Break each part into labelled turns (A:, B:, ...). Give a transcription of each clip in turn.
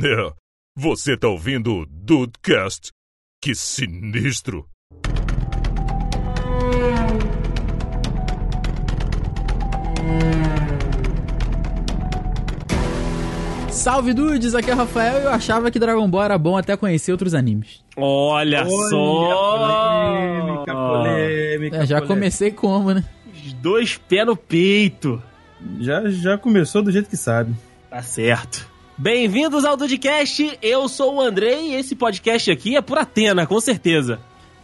A: É, você tá ouvindo o Dudecast? Que sinistro!
B: Salve dudes, aqui é o Rafael e eu achava que Dragon Ball era bom até conhecer outros animes.
C: Olha, só!
D: Polêmica, polêmica.
B: É, já
D: polêmica.
B: comecei como, né?
C: Os dois pés no peito.
D: Já, já começou do jeito que sabe.
C: Tá certo. Bem-vindos ao Dudcast, eu sou o Andrei e esse podcast aqui é por Atena, com certeza.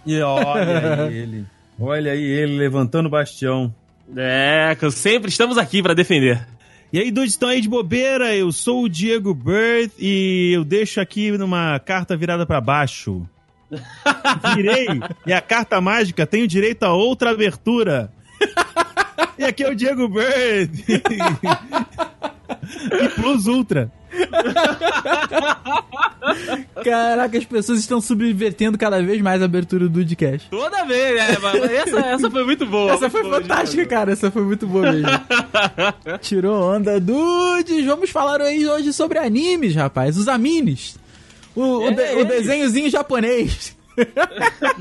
D: E olha aí ele. Olha aí ele levantando o bastião.
C: É, que sempre estamos aqui pra defender.
D: E aí, dudes, estão aí de bobeira? Eu sou o Diego Bird e eu deixo aqui numa carta virada pra baixo. Virei e a carta mágica tem o direito a outra abertura. E aqui é o Diego Bird. e Plus Ultra.
B: Caraca, as pessoas estão subvertendo cada vez mais a abertura do Dudcast.
C: Toda vez, né? Mas essa, essa foi muito boa.
B: Essa foi
C: boa,
B: fantástica, cara. Essa foi muito boa mesmo. Tirou onda, dudes. Vamos falar aí hoje sobre animes, rapaz. Os animes. O, o,
C: É,
B: de- o
C: eles.
B: desenhozinho japonês.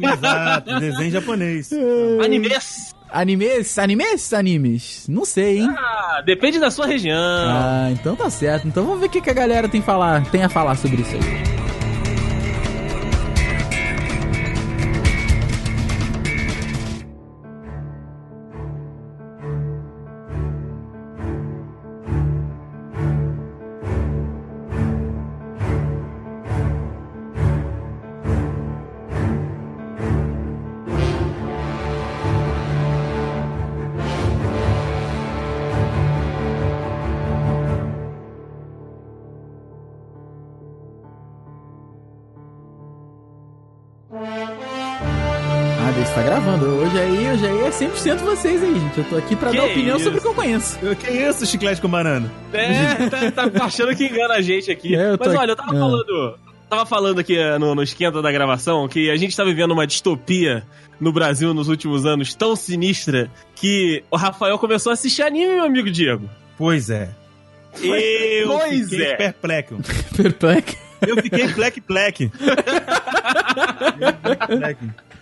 D: Exato, desenho japonês.
C: Animes.
B: Animes? Animes? Animes? Não sei, hein?
C: Ah, depende da sua região.
B: Ah, então tá certo. Então vamos ver o que, que a galera tem, falar, tem a falar sobre isso aí. Tá gravando. Hoje aí, hoje aí é 100% vocês aí, gente. Eu tô aqui pra
C: Que
B: dar opinião
C: isso?
B: sobre o que eu conheço.
D: Que isso, chiclete com banana?
C: É, tá, tá achando que engana a gente aqui.
B: É,
C: Mas
B: aqui-
C: olha, eu tava
B: Ah.
C: falando. Tava falando aqui eh, no, no esquenta da gravação que a gente tá vivendo uma distopia no Brasil nos últimos anos tão sinistra que o Rafael começou a assistir anime, meu amigo Diego.
D: Pois é. Eu
C: Pois
D: fiquei
C: é.
D: perplexo.
B: Perplexo.
D: Eu fiquei plec plec.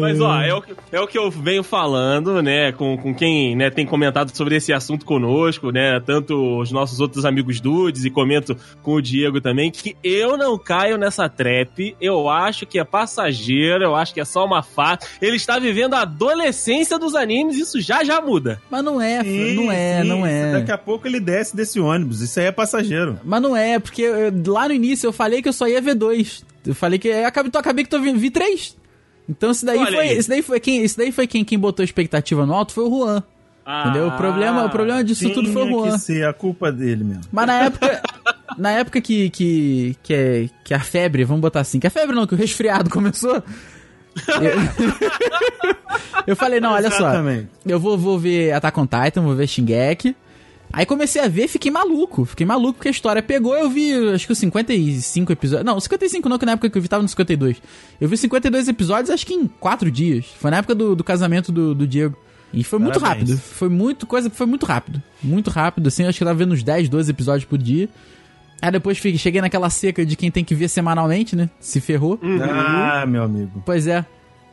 C: Mas ó, é o, que- é o que eu venho falando, né, com, com quem né, tem comentado sobre esse assunto conosco, né, tanto os nossos outros amigos dudes e comento com o Diego também, que eu não caio nessa trap, eu acho que é passageiro, eu acho que é só uma fase. Ele está vivendo a adolescência dos animes, isso já já muda.
B: Mas não é, não é, não é.
D: Daqui a pouco ele desce desse ônibus. Isso aí é passageiro.
B: Mas não é, porque eu- lá no início eu falei que eu só ia ver dois. Eu falei que. Eu acabei, então acabei que eu vi, vi três. Então isso daí
C: Olha
B: foi.
C: aí.
B: Isso daí foi quem. Isso daí foi quem, quem botou expectativa no alto foi o Juan. Entendeu? O problema, o problema disso tudo foi o Juan.
D: que ser a culpa dele mesmo.
B: Mas na época. na época que, que, que, é, que a febre, vamos botar assim, que a febre não, que o resfriado começou. Eu, eu falei, não, olha só.
D: Exatamente.
B: Eu vou, vou ver Attack on Titan, vou ver Shingeki. Aí comecei a ver, fiquei maluco. Fiquei maluco porque a história pegou. Eu vi, acho que os 55 episódios. Não, 55 não, que na época que eu vi tava no 52. Eu vi 52 episódios, acho que em 4 dias. Foi na época do, do casamento do, do Diego. E foi muito
D: Parabéns.
B: rápido. Foi muito coisa, foi muito rápido. Muito rápido, assim. Acho que eu tava vendo uns 10, 12 episódios por dia. Aí depois fiquei- cheguei naquela seca de quem tem que ver semanalmente, né? Se ferrou.
D: Ah, meu amigo.
B: Pois é.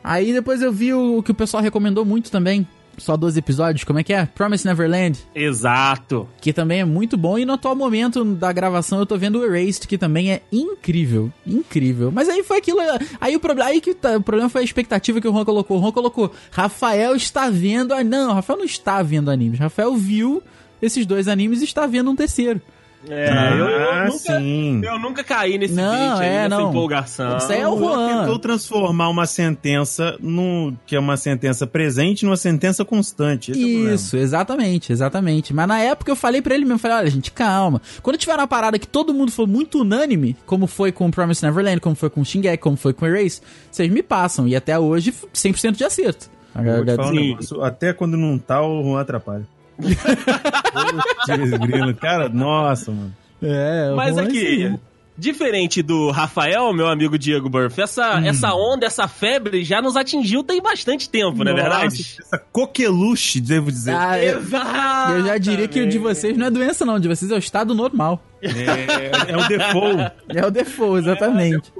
B: Aí depois eu vi o, o que o pessoal recomendou muito também. Só 12 episódios, como é que é? Promise Neverland,
C: Exato.
B: que também é muito bom. E no atual momento da gravação eu tô vendo o Erased, que também é incrível. Incrível. Mas aí foi aquilo. Aí o problema. Aí que tá- o problema foi a expectativa que o Juan colocou. O Juan colocou. Rafael está vendo. a- Não, Rafael não está vendo animes. Rafael viu esses dois animes e está vendo um terceiro.
C: É,
D: ah,
C: eu, eu nunca,
D: sim.
C: eu nunca caí nesse
B: Não,
C: beat aí,
B: é,
C: nessa
B: não.
C: empolgação.
B: Isso aí é o
D: Juan tentou transformar uma sentença no que é uma sentença presente numa sentença constante. Esse é.
B: Isso, exatamente, exatamente. Mas na época eu falei pra ele mesmo, falei, olha, gente, calma. Quando tiver uma parada que todo mundo for muito unânime, como foi com Promise Neverland, como foi com Shingeki, como foi com Erase, vocês me passam. E até hoje, 100% de acerto.
D: Eu vou te falar um até quando não tá, o Juan atrapalha. Putz, grilo. Cara, nossa, mano.
B: É, o
C: Mas
B: é
C: aqui,
B: assim.
C: diferente do Rafael, meu amigo Diego Burff, essa, essa onda, essa febre já nos atingiu tem bastante tempo, não é verdade?
D: Essa coqueluche, devo dizer.
B: Ah, eu,
C: Exato.
B: eu já diria que o de vocês não é doença, não. O de vocês é o estado normal.
D: É, é o default.
B: É o default, exatamente.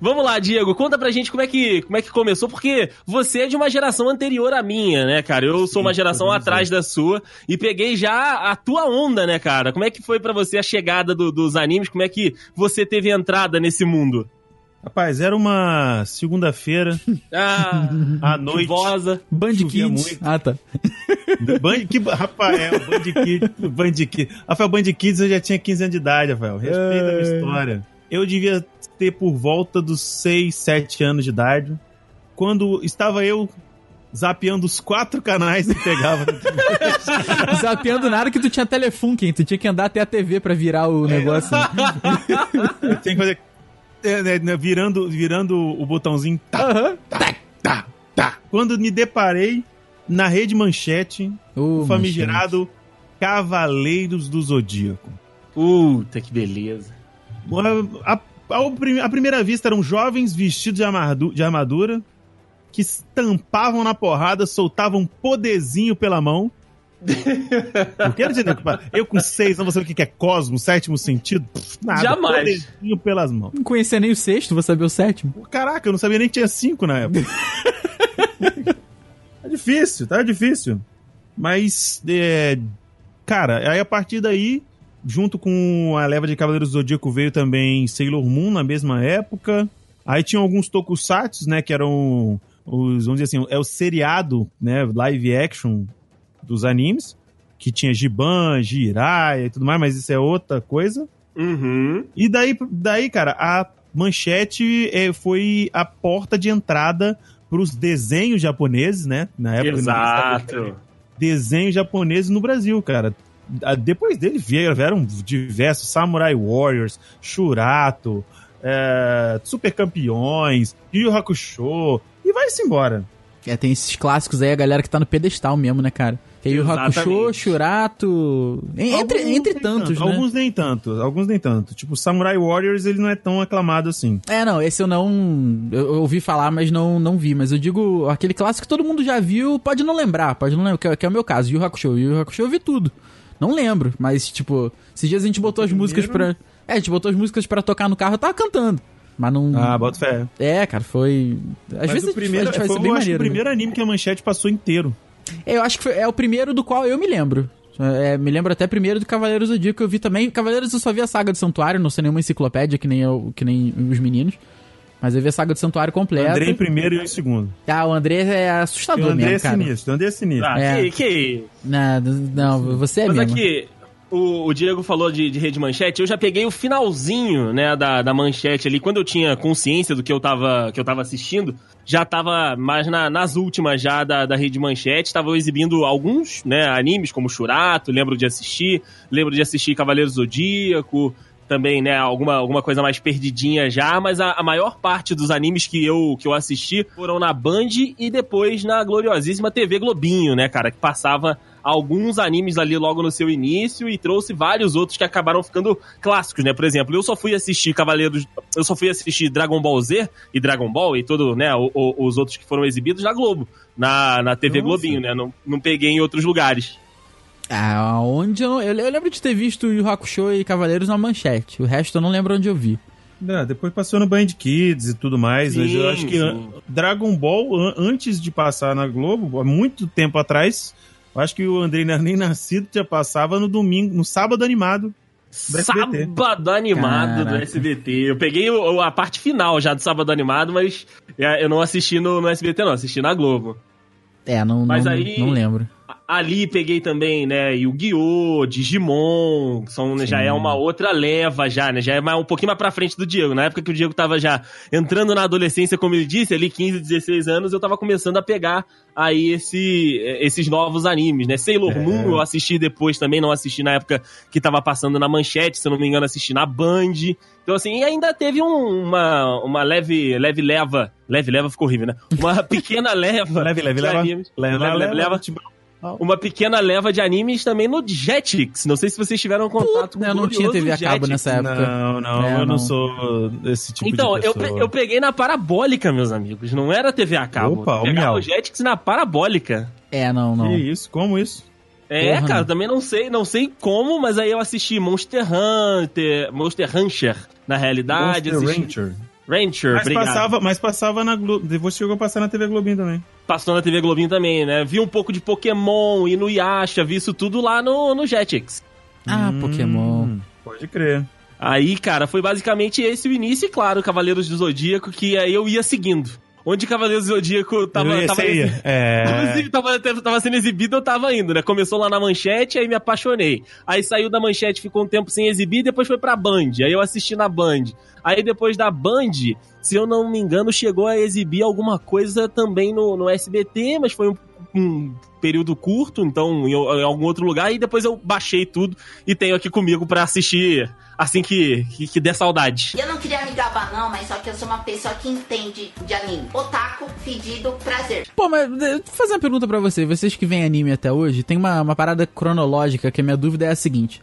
C: Vamos lá, Diego, conta pra gente como é que, como é que começou, porque você é de uma geração anterior à minha, né, cara? Eu sou uma geração
D: podemos
C: atrás da sua e peguei já a tua onda, né, cara? Como é que foi pra você a chegada do- dos animes? Como é que você teve entrada nesse mundo?
D: Rapaz, era uma segunda-feira
C: Ah,
D: à noite.
C: Chuvosa.
B: Band Kids.
D: muito.
B: Ah, tá.
D: Band, que, Rafael, Band Kids, Band Kids. Rafael, Band Kids eu já tinha 15 anos de idade, Rafael. Respeita a minha
B: É.
D: história. Eu devia ter por volta dos 6, 7 anos de idade, quando estava eu zapeando os quatro canais que pegava.
B: Zapeando nada que tu tinha Telefunken, tu tinha que andar até a TV pra virar o negócio.
D: Eu tinha que fazer... é, né, né, virando, virando o botãozinho. Tá,
B: Aham.
D: tá, tá. Quando me deparei na rede manchete, o famigerado Cavaleiros do Zodíaco.
C: Puta, que beleza.
D: A, a- ao prim- à primeira vista eram jovens vestidos de, armadu- de armadura que estampavam na porrada, soltavam um poderzinho pela mão. Dizer, né, eu com seis anos, você sabe o que é cosmo, sétimo sentido? Nada,
C: Jamais.
D: poderzinho pelas mãos.
B: Não conhecia nem o sexto, vou saber o sétimo.
D: Caraca, eu não sabia nem que tinha cinco na época. tá difícil, tá difícil. Mas, é, cara, aí a partir daí, junto com a leva de Cavaleiros do Zodíaco, veio também Sailor Moon na mesma época. Aí tinha alguns tokusatsu, né, que eram os, vamos dizer assim, é o seriado, né, live action dos animes, que tinha Giban, Jiraiya e tudo mais, mas isso é outra coisa.
C: Uhum.
D: E daí, daí cara, a manchete é, foi a porta de entrada pros desenhos japoneses, né? Na época.
C: Exato.
D: Desenhos japoneses no Brasil, cara. Depois dele vieram, vieram diversos Samurai Warriors, Shurato, é, Super Campeões, Yu Hakusho, e vai-se embora.
B: É, tem esses clássicos aí, a galera que tá no pedestal mesmo, né, cara? Que aí o Hakusho,
C: Exatamente.
B: Shurato... en- Entre,
D: Alguns
B: entre tantos,
D: tanto,
B: né?
D: Alguns nem tanto, alguns nem tanto. Tipo, Samurai Warriors, ele não é tão aclamado assim.
B: É, não, esse eu não. Eu, ouvi falar, mas não, não vi. Mas eu digo, aquele clássico que todo mundo já viu, pode não lembrar, pode não lembrar, que, é- que é o meu caso, Yu Yu Hakusho. Yu Yu Hakusho eu vi tudo. Não lembro, mas, tipo, esses dias a gente botou as músicas pra. É, a gente botou as músicas pra tocar no carro, eu tava cantando. Mas não.
D: Ah, bota fé.
B: É, cara, foi. Às
D: Mas
B: vezes
D: o primeiro,
B: a gente faz
D: foi,
B: isso bem
D: eu
B: maneiro.
D: o
B: né?
D: primeiro anime que a manchete passou inteiro.
B: É, Eu acho que foi- é o primeiro do qual eu me lembro. É, me lembro até primeiro do Cavaleiros do Zodíaco que eu vi também. Cavaleiros eu só vi a saga do Santuário, não sei nenhuma enciclopédia que nem, eu, que nem os meninos. Mas eu vi a saga do Santuário completa.
D: André em primeiro e eu em segundo.
B: Ah, o André é
D: E o
B: assustador
D: André é
B: mesmo, cara.
D: sinistro, o André é sinistro.
C: Ah,
B: É.
C: que, que
B: Não, não, você é
C: Mas
B: mesmo.
C: aqui, o, o Diego falou de, de rede manchete, eu já peguei o finalzinho, né, da, da manchete ali. Quando eu tinha consciência do que eu tava, que eu tava assistindo, já tava mais na- nas últimas já da, da rede manchete. Estavam exibindo alguns, né, animes, como Shurato, lembro de assistir. Lembro de assistir Cavaleiro Zodíaco, também, né, alguma, alguma coisa mais perdidinha já, mas a, a maior parte dos animes que eu, que eu assisti foram na Band e depois na gloriosíssima TV Globinho, né, cara, que passava alguns animes ali logo no seu início e trouxe vários outros que acabaram ficando clássicos, né? Por exemplo, eu só fui assistir Cavaleiros, eu só fui assistir Dragon Ball Z e Dragon Ball e todo, né, o- o- os outros que foram exibidos na Globo, na, na TV
D: Nossa.
C: Globinho, né? Não, não peguei em outros lugares.
B: Ah, onde eu, não- eu, eu lembro de ter visto Yu Hakusho e Cavaleiros na manchete. O resto eu não lembro onde eu vi.
D: É, depois passou no Band Kids e tudo mais. mas eu
C: Sim,
D: acho que
C: sim.
D: Dragon Ball, an- antes de passar na Globo, há muito tempo atrás, eu acho que o Andrei não era nem nascido, já passava no domingo, no sábado animado. Do.
C: Sábado animado do
B: Caraca.
C: SBT. Eu peguei o- a parte final já do sábado animado, mas é, eu não assisti no, no SBT, não, assisti na Globo.
B: É, não,
C: Mas
B: não,
C: aí-
B: não lembro.
C: Ali peguei também, né, Yu-Gi-Oh!, Digimon, são, né, já é uma outra leva já, né, já é mais, um pouquinho mais pra frente do Diego. Na época que o Diego tava já entrando na adolescência, como ele disse, ali 15, 16 anos, eu tava começando a pegar aí esse, esses novos animes, né. Sailor
D: É.
C: Moon eu assisti depois também, não assisti na época que tava passando na Manchete, se eu não me engano, assisti na Band. Então, assim, e ainda teve um- uma, uma leve, leve leva, leve leva ficou horrível, né, uma pequena leva
D: Leve, leve. Leva,
C: leve, leva, leva.
D: tipo,
C: uma pequena leva de animes também no Jetix. Não sei se vocês tiveram contato
B: Puta, eu não tinha TV a cabo nessa época.
D: Não, não,
B: É,
D: eu não.
B: não.
D: sou desse tipo
C: Então,
D: de
C: eu,
D: pessoa.
C: pe- eu peguei na parabólica, meus amigos. Não era TV a cabo.
D: Opa, o
C: Pegava
D: miau.
C: o Jetix na parabólica.
B: É, não, não.
D: Que isso? Como isso?
C: É,
B: Porra,
C: cara,
B: não.
C: também não sei, não sei como, mas aí eu assisti Monster Hunter, Monster Rancher, na realidade.
D: Monster
C: assisti...
D: Rancher.
C: Rancher,
D: Mas
C: obrigado.
D: passava, mas passava na Globo. Depois chegou a passar na TV Globinho também.
C: Passou na TV Globinho também, né? Vi um pouco de Pokémon e no Yasha, vi isso tudo lá no, no Jetix.
B: Ah,
D: Hum,
B: Pokémon.
D: Pode crer.
C: Aí, cara, foi basicamente esse o início, e claro, Cavaleiros do Zodíaco, que aí eu ia seguindo. Onde Cavaleiros do Zodíaco tava.
D: Ia-
C: tava
D: você ia. É.
C: Tava, tava sendo exibido, eu tava indo, né? Começou lá na manchete, aí me apaixonei. Aí saiu da manchete, ficou um tempo sem exibir, depois foi pra Band. Aí eu assisti na Band. Aí depois da Band, se eu não me engano, chegou a exibir alguma coisa também no, no SBT, mas foi um, um período curto, então em, em algum outro lugar. E depois eu baixei tudo e tenho aqui comigo pra assistir assim que, que, que der saudade.
E: Eu não queria me gabar não, mas só que eu sou uma pessoa que entende de anime. Otaku, pedido, prazer.
B: Pô, mas eh, vou fazer uma pergunta pra você. Vocês que veem anime até hoje, tem uma, uma parada cronológica que a minha dúvida é a seguinte.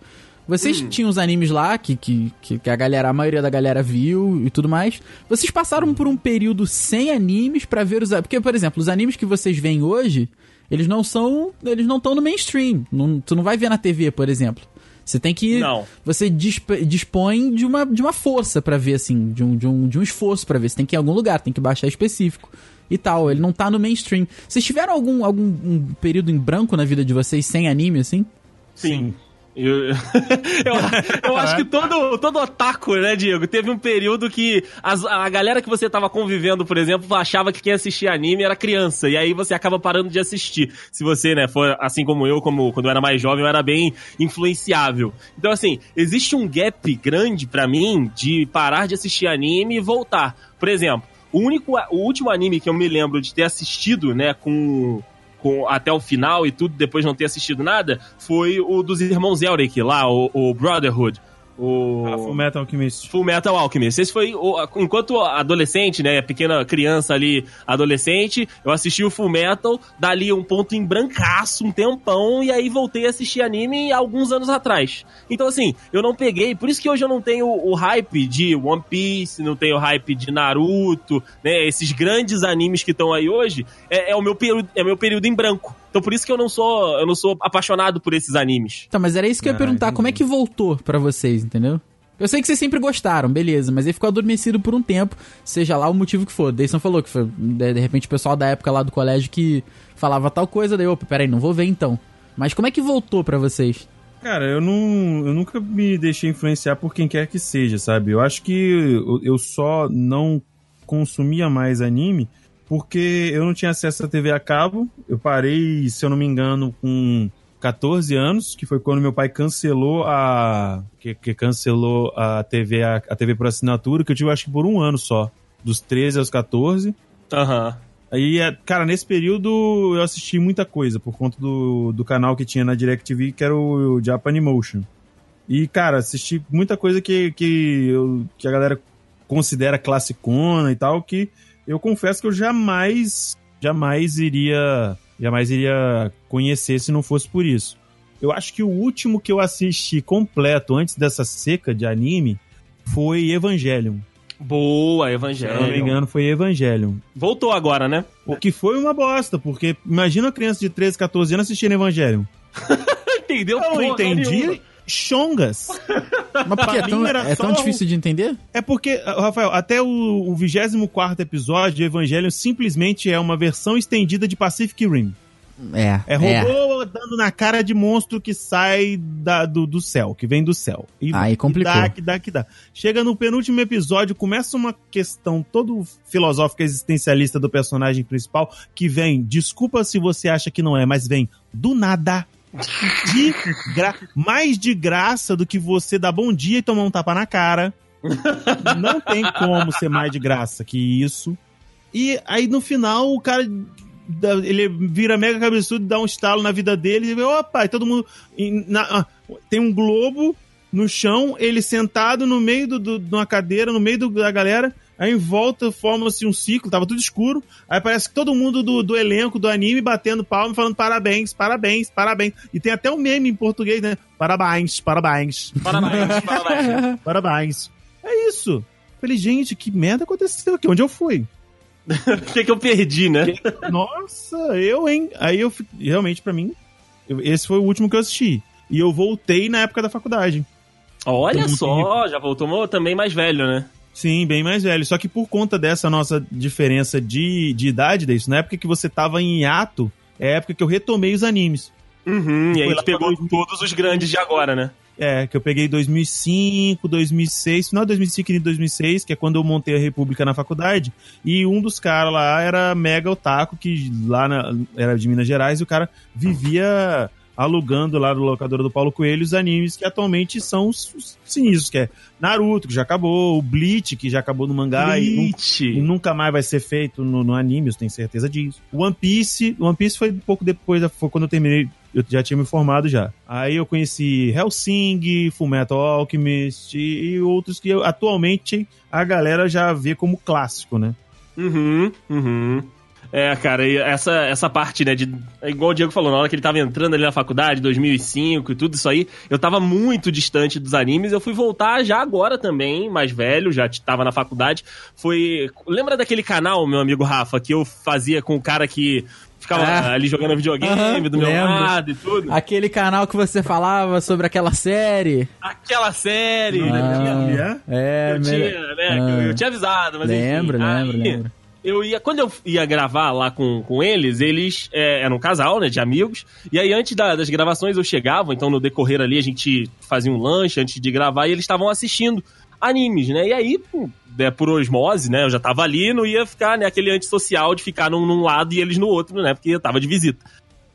B: Vocês tinham os animes lá, que, que, que a galera, a maioria da galera viu e tudo mais. Vocês passaram por um período sem animes pra ver os. Porque, por exemplo, os animes que vocês veem hoje, eles não são. Eles não estão no mainstream. Não, tu não vai ver na TV, por exemplo. Você tem que.
C: Não.
B: Você disp- dispõe de uma, de uma força pra ver, assim, de um, de, um, de um esforço pra ver. Você tem que ir em algum lugar, tem que baixar específico e tal. Ele não tá no mainstream. Vocês tiveram algum, algum um período em branco na vida de vocês sem anime, assim?
C: Sim. Eu, eu, eu acho que todo, todo otaku, né, Diego? Teve um período que as- a galera que você tava convivendo, por exemplo, achava que quem assistia anime era criança. E aí você acaba parando de assistir. Se você, né, for assim como eu, como quando eu era mais jovem, eu era bem influenciável. Então, assim, existe um gap grande pra mim de parar de assistir anime e voltar. Por exemplo, o único, o último anime que eu me lembro de ter assistido, né, com com, até o final e tudo, depois não ter assistido nada, foi o dos irmãos Elric lá, o, o Brotherhood. O...
D: Ah, Full Metal Alchemist.
C: Full Metal Alchemist. Esse foi, o- enquanto adolescente, né, pequena criança ali, adolescente, eu assisti o Full Metal, dali um ponto em brancaço, um tempão, e aí voltei a assistir anime alguns anos atrás. Então, assim, eu não peguei, por isso que hoje eu não tenho o hype de One Piece, não tenho hype de Naruto, né, esses grandes animes que estão aí hoje, é, é o meu período, é meu período em branco. Então, por isso que eu não sou, eu não sou apaixonado por esses animes.
B: Tá, mas era isso que eu ia
D: Ah,
B: perguntar.
D: entendi.
B: Como é que voltou pra vocês, entendeu? Eu sei que vocês sempre gostaram, beleza, mas ele ficou adormecido por um tempo, seja lá o motivo que for. Deison falou que foi, de, de repente, o pessoal da época lá do colégio que falava tal coisa, daí, opa, peraí, não vou ver então. Mas como é que voltou pra vocês?
D: Cara, eu não. Eu nunca me deixei influenciar por quem quer que seja, sabe? Eu acho que eu, eu só não consumia mais anime porque eu não tinha acesso à TV a cabo. Eu parei, se eu não me engano, com 14 anos, que foi quando meu pai cancelou a. que, que cancelou a TV, a, a TV por assinatura, que eu tive acho que por um ano só. Dos 13 aos 14.
C: Aham.
D: Aí, é, cara, nesse período eu assisti muita coisa por conta do, do canal que tinha na DirecTV, que era o Japanimotion. E, cara, assisti muita coisa que, que, eu- que a galera considera classicona e tal, que eu confesso que eu jamais, jamais iria, jamais iria conhecer se não fosse por isso. Eu acho que o último que eu assisti completo antes dessa seca de anime foi Evangelion.
C: Boa,
D: Se eu não me engano, foi Evangelion.
C: Voltou agora, né?
D: O que foi uma bosta, porque imagina uma criança de 13, 14 anos assistindo Evangelho.
C: Entendeu?
D: Eu não entendi.
C: nenhuma.
D: Chongas.
B: Mas por que é tão, é tão difícil de entender?
D: É porque, Rafael, até o, o 24 episódio de Evangelho simplesmente é uma versão estendida de Pacific Rim.
B: É.
D: É robô dando na cara de monstro que sai da- do, do céu, que vem do céu. E
B: Aí complicou.
D: Que dá, que dá, que dá. Chega no penúltimo episódio, começa uma questão todo filosófica existencialista do personagem principal, que vem, desculpa se você acha que não é, mas vem do nada. De gra... Mais de graça do que você dar bom dia e tomar um tapa na cara. Não tem como ser mais de graça que isso. E aí no final o cara ele vira mega cabeçudo, dá um estalo na vida dele e opa, e todo mundo. e na- ah, tem um globo no chão, ele sentado no meio do, do- de uma cadeira, no meio do- da galera. Aí em volta forma-se um ciclo, tava tudo escuro. Aí parece que todo mundo do, do elenco do anime batendo palma e falando parabéns, parabéns, parabéns. E tem até um meme em português, né? Parabéns, parabéns,
C: Parabéns, parabéns.
D: parabéns. É isso. Falei, gente, que merda aconteceu aqui? Onde eu fui?
C: O que, que eu perdi, né?
D: Nossa, eu, hein? Aí eu realmente, pra mim, eu- esse foi o último que eu assisti. E eu voltei na época da faculdade.
C: Olha só, já voltou também mais velho, né?
D: Sim, bem mais velho. Só que por conta dessa nossa diferença de, de idade, disso, na época que você tava em hiato, é a época que eu retomei os animes.
C: Uhum, e aí gente pegou
D: pra-
C: todos os grandes de agora, né?
D: É, que eu peguei 2005, 2006, final de 2005 e 2006, que é quando eu montei a República na faculdade, e um dos caras lá era mega otaku, que lá na- era de Minas Gerais, e o cara vivia alugando lá no locadora do Paulo Coelho os animes que atualmente são os, os sinistros, que é Naruto, que já acabou, o Bleach, que já acabou no mangá e, e nunca mais vai ser feito no, no anime, eu tenho certeza disso. One Piece, One Piece foi um pouco depois, foi quando eu terminei, eu já tinha me formado já. Aí eu conheci Hellsing, Fullmetal Alchemist e, e outros que eu- atualmente a galera já vê como clássico, né?
C: Uhum, uhum. É, cara, e essa, essa parte, né, de... é Igual o Diego falou, na hora que ele tava entrando ali na faculdade, 2005 e tudo isso aí, eu tava muito distante dos animes, eu fui voltar já agora também, mais velho, já tava na faculdade, foi... Lembra daquele canal, meu amigo Rafa, que eu fazia com o cara que ficava
B: Ah.
C: ali jogando videogame
B: Aham,
C: do meu
B: lembro.
C: lado e tudo?
B: Aquele canal que você falava sobre aquela série.
C: Aquela série,
D: Não
C: né?
B: É,
C: eu tinha, né?
B: Ah.
C: eu tinha avisado, mas
B: Lembro,
C: enfim.
B: lembro,
C: Aí,
B: lembro.
C: Eu ia, quando eu ia gravar lá com, com eles, eles é, eram um casal, né, de amigos. E aí, antes da- das gravações, eu chegava, então no decorrer ali, a gente fazia um lanche antes de gravar e eles estavam assistindo animes, né? E aí, né, por osmose, né, eu já tava ali, não ia ficar, né, aquele antissocial de ficar num, num lado e eles no outro, né, porque eu tava de visita.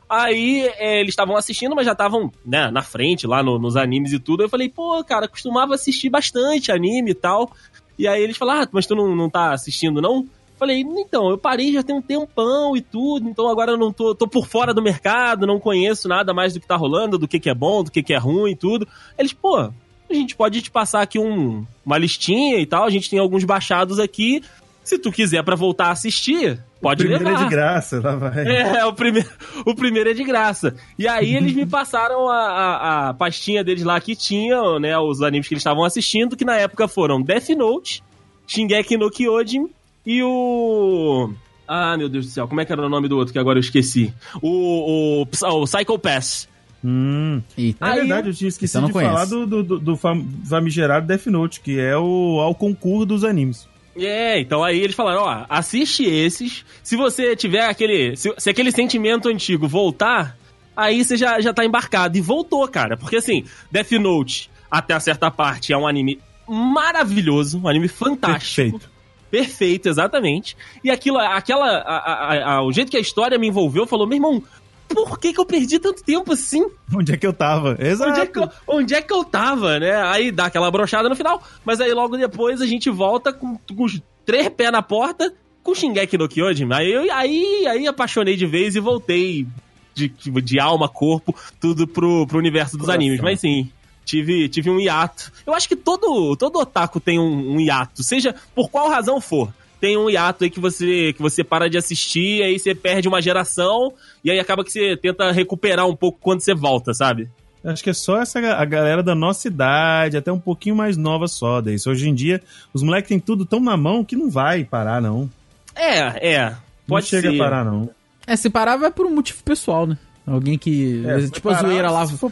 C: Aí é, eles estavam assistindo, mas já estavam né, na frente lá no- nos animes e tudo. Eu falei, pô, cara, costumava assistir bastante anime e tal. E aí eles falaram, ah, mas tu não, não tá assistindo, não? Falei, então, eu parei já tem um tempão e tudo, então agora eu não tô, tô por fora do mercado, não conheço nada mais do que tá rolando, do que, que é bom, do que, que é ruim e tudo. Eles, pô, a gente pode te passar aqui um, uma listinha e tal, a gente tem alguns baixados aqui. Se tu quiser pra voltar a assistir, pode
D: Primeiro
C: levar.
D: é de graça, lá vai.
C: É, o primeiro, o primeiro é de graça. E aí eles me passaram a, a, a pastinha deles lá que tinha, né, os animes que eles estavam assistindo, que na época foram Death Note, Shingeki no Kyojin e o... Ah, meu Deus do céu, como é que era o nome do outro que agora eu esqueci? O, o, o Psycho Pass.
D: Hum.
B: Eita.
C: Aí-
D: verdade, eu tinha esquecido
B: não
D: de
B: conheço.
D: falar do, do, do, do fam- famigerado Death Note, que é o ao concurso dos animes.
C: É, então aí eles falaram, ó, assiste esses, se você tiver aquele, se, se aquele sentimento antigo voltar, aí você já, já tá embarcado. E voltou, cara, porque assim, Death Note, até certa parte, é um anime maravilhoso, um anime fantástico.
D: Perfeito.
C: Perfeito, exatamente. E aquilo, aquela, a- a- a- o jeito que a história me envolveu, falou, meu irmão, por que que eu perdi tanto tempo assim?
D: Onde é que eu tava? Exato.
C: Onde é, que eu, onde é que eu tava, né? Aí dá aquela brochada no final, mas aí logo depois a gente volta com, com os três pés na porta com Shingeki no Kyojin. Aí, eu, aí, aí apaixonei de vez e voltei de, de alma, corpo, tudo pro, pro universo dos
D: Coração.
C: animes. Mas sim, tive, tive um hiato. Eu acho que todo, todo otaku tem um, um hiato, seja por qual razão for. Tem um hiato aí que você, que você para de assistir, aí você perde uma geração, e aí acaba que você tenta recuperar um pouco quando você volta, sabe?
D: Acho que é só essa a galera da nossa idade, até um pouquinho mais nova só. Daí. Hoje em dia, os moleques têm tudo tão na mão que não vai parar, não.
C: É, é. Pode
D: não chega
C: ser.
D: a parar, não.
B: É, se parar vai por um motivo pessoal, né? Alguém que.
D: É,
B: tipo a zoeira lá,
D: se for-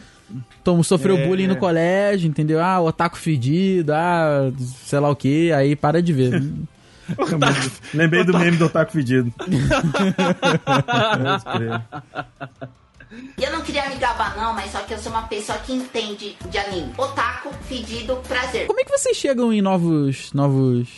B: tom, sofreu
D: É.
B: bullying no colégio, entendeu? Ah, o otaku fedido, ah, sei lá o que, aí para de ver.
D: Lembrei do meme do Otaku Fedido.
E: Eu não queria me gabar, não, mas só que eu sou uma pessoa que entende de anime. Otaku, fedido, prazer.
B: Como é que vocês chegam em novos, novos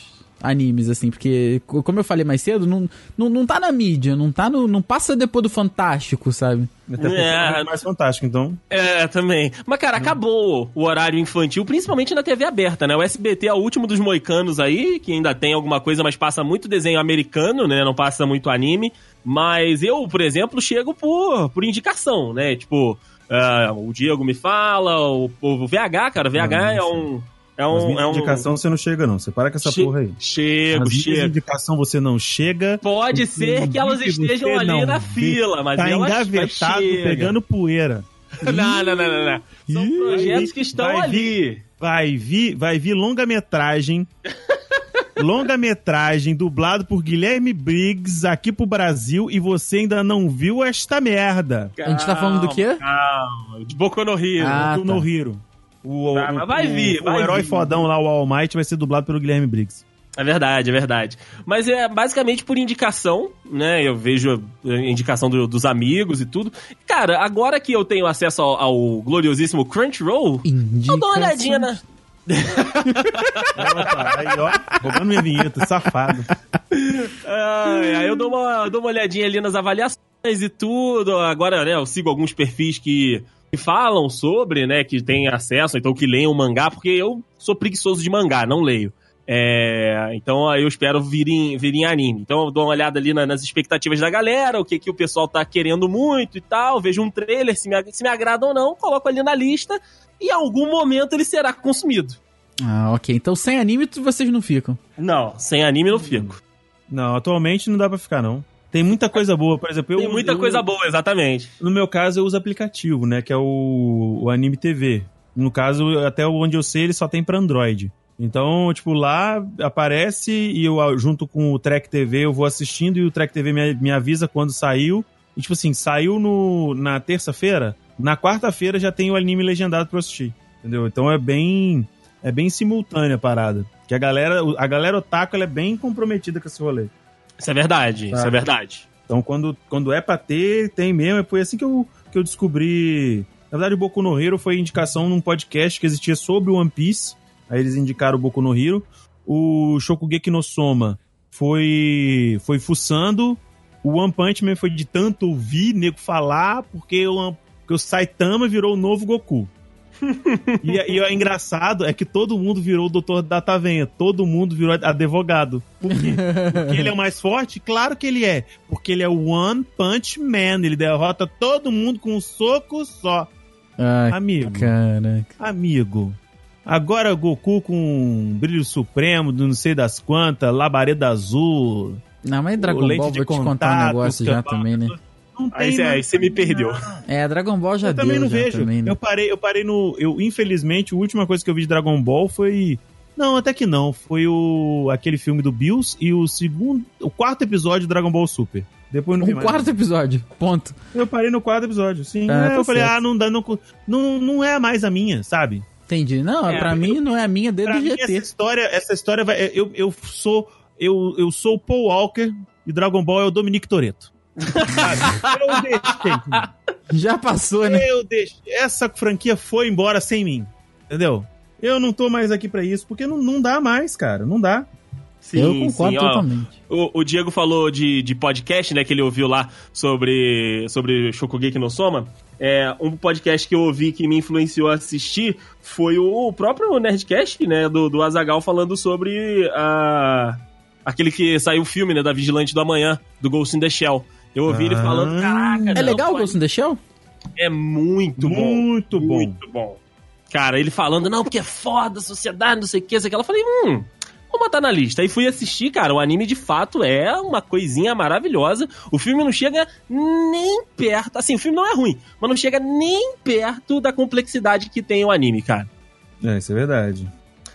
B: animes, assim? Porque, co- como eu falei mais cedo, não, não, não tá na mídia, não tá no, não passa depois do Fantástico, sabe?
D: Até
C: É.
D: é mais fantástico, então.
C: É, também. Mas, cara, acabou o horário infantil, principalmente na TV aberta, né? O SBT é o último dos moicanos aí, que ainda tem alguma coisa, mas passa muito desenho americano, né? Não passa muito anime. Mas eu, por exemplo, chego por, por indicação, né? Tipo, ah, o Diego me fala, o, o VH, cara, o VH
D: Ah,
C: é um, É um. É um...
D: indicação você não chega, não. Você para com essa
C: Che-
D: porra aí.
C: Chego,
D: As minhas
C: chego.
D: indicação você não chega.
C: Pode ser que elas estejam ali
D: não
C: na fila, mas
D: tá
C: elas
D: engavetado, pegando poeira.
C: Não, não, não, não, não. São
D: Ih,
C: projetos que estão
D: vai
C: ali.
D: Vai vir, vai vir longa-metragem. longa-metragem dublado por Guilherme Briggs aqui pro Brasil e você ainda não viu esta merda.
B: A gente tá falando do quê?
C: Calma, de Boku no Hero.
B: Ah,
D: do
B: tá.
D: No Hero. O,
C: Tá,
D: o-
C: mas vai
D: o-
C: vir,
D: o
C: vai
D: herói
C: vir.
D: fodão lá, o All Might, vai ser dublado pelo Guilherme Briggs.
C: É verdade, é verdade. Mas é basicamente por indicação, né? Eu vejo a indicação do- dos amigos e tudo. Cara, agora que eu tenho acesso ao, ao gloriosíssimo Crunchyroll, eu dou uma olhadinha na.
D: Opa, aí, ó, roubando minha vinheta, safado.
C: Ai, aí eu dou uma, eu dou uma olhadinha ali nas avaliações e tudo. Agora, né, eu sigo alguns perfis que, que falam sobre, né, que têm acesso, então que leem o mangá, porque eu sou preguiçoso de mangá, não leio. É, então aí eu espero vir em, vir em anime. Então eu dou uma olhada ali na- nas expectativas da galera, o que, que o pessoal tá querendo muito e tal. Vejo um trailer, se me, se me agrada ou não, coloco ali na lista e em algum momento ele será consumido.
B: Ah, ok. Então sem anime vocês não ficam.
C: Não, sem anime não fico.
D: Não, atualmente não dá pra ficar, não. Tem muita coisa boa, por exemplo, eu,
C: Tem muita
D: eu-
C: coisa boa, exatamente.
D: No meu caso, eu uso aplicativo, né? Que é o, o Anime TV. No caso, até onde eu sei, ele só tem pra Android. Então, tipo, lá aparece e eu, junto com o Track TV, eu vou assistindo e o Track TV me, me avisa quando saiu. E, tipo assim, saiu no, na terça-feira, na quarta-feira já tem o anime legendado pra eu assistir. Entendeu? Então é bem. É bem simultânea a parada. Que a galera, a galera otaku ela é bem comprometida com esse rolê.
C: Isso é verdade, isso é verdade.
D: Então, quando, quando é pra ter, tem mesmo. Foi assim que eu, que eu descobri. Na verdade, o Boku no Hero foi indicação num podcast que existia sobre o One Piece. Aí eles indicaram o Boku no Hero. O Shokugeki no Soma foi, foi fuçando. O One Punch Man foi de tanto ouvir nego falar, porque o, porque o Saitama virou o novo Goku. e, e o engraçado é que todo mundo virou o Doutor Datavenha. Todo mundo virou advogado. Por quê? Porque ele é o mais forte? Claro que ele é. Porque ele é o One Punch Man. Ele derrota todo mundo com um soco só.
B: Ai,
D: Amigo,
B: caraca.
D: amigo. Agora Goku com um brilho supremo, não sei das quantas, labareda azul.
B: Não, mas Dragon Ball, vou te contar um negócio já também, né?
D: Não
C: Aí você
D: mais
C: aí você me perdeu.
B: É, Dragon Ball já
D: eu também
B: deu,
D: não
B: já
D: vejo.
B: também, né?
D: Eu parei, eu parei no. Eu, infelizmente, a última coisa que eu vi de Dragon Ball foi. Não, até que não. Foi o aquele filme do Bills e o segundo. O quarto episódio do Dragon Ball Super. Depois não vi
B: Um
D: mais.
B: quarto episódio, ponto.
D: Eu parei no quarto episódio, sim.
B: Ah,
D: É,
B: tá
D: eu falei,
B: certo.
D: ah, não dá, não, não, não é mais a minha, sabe?
B: Entendi. Não,
C: É,
B: pra
C: eu-
B: mim não é a minha desde o
D: mim, essa
B: GT.
D: história, essa história vai. Eu, eu sou. Eu, eu sou o Paul Walker e Dragon Ball é o Dominic Toretto. Eu deixei.
B: Já passou, né?
D: Eu deixei. Essa franquia foi embora sem mim. Entendeu? Eu não tô mais aqui pra isso, porque não, não dá mais, cara. Não dá.
C: Sim,
B: eu concordo
C: sim, ó.
B: totalmente.
C: O, o Diego falou de, de podcast, né, que ele ouviu lá sobre, sobre Shokugeki no Soma. É, um podcast que eu ouvi que me influenciou a assistir foi o próprio Nerdcast, né, do, do Azagal falando sobre a, aquele que saiu o filme, né, da Vigilante do Amanhã, do Ghost in the Shell. Eu ouvi ele
D: Ah.
C: falando, caraca,
B: É
C: não,
B: legal o Ghost in the Shell?
C: É muito bom.
D: Muito bom.
C: Muito bom. Cara, ele falando, não, porque é foda a sociedade, não sei o que, sei o que. Ela falei, hum, vou botar na lista. Aí fui assistir, cara, o anime de fato é uma coisinha maravilhosa. O filme não chega nem perto. Assim, o filme não é ruim, mas não chega nem perto da complexidade que tem o anime, cara.
D: É, isso é verdade.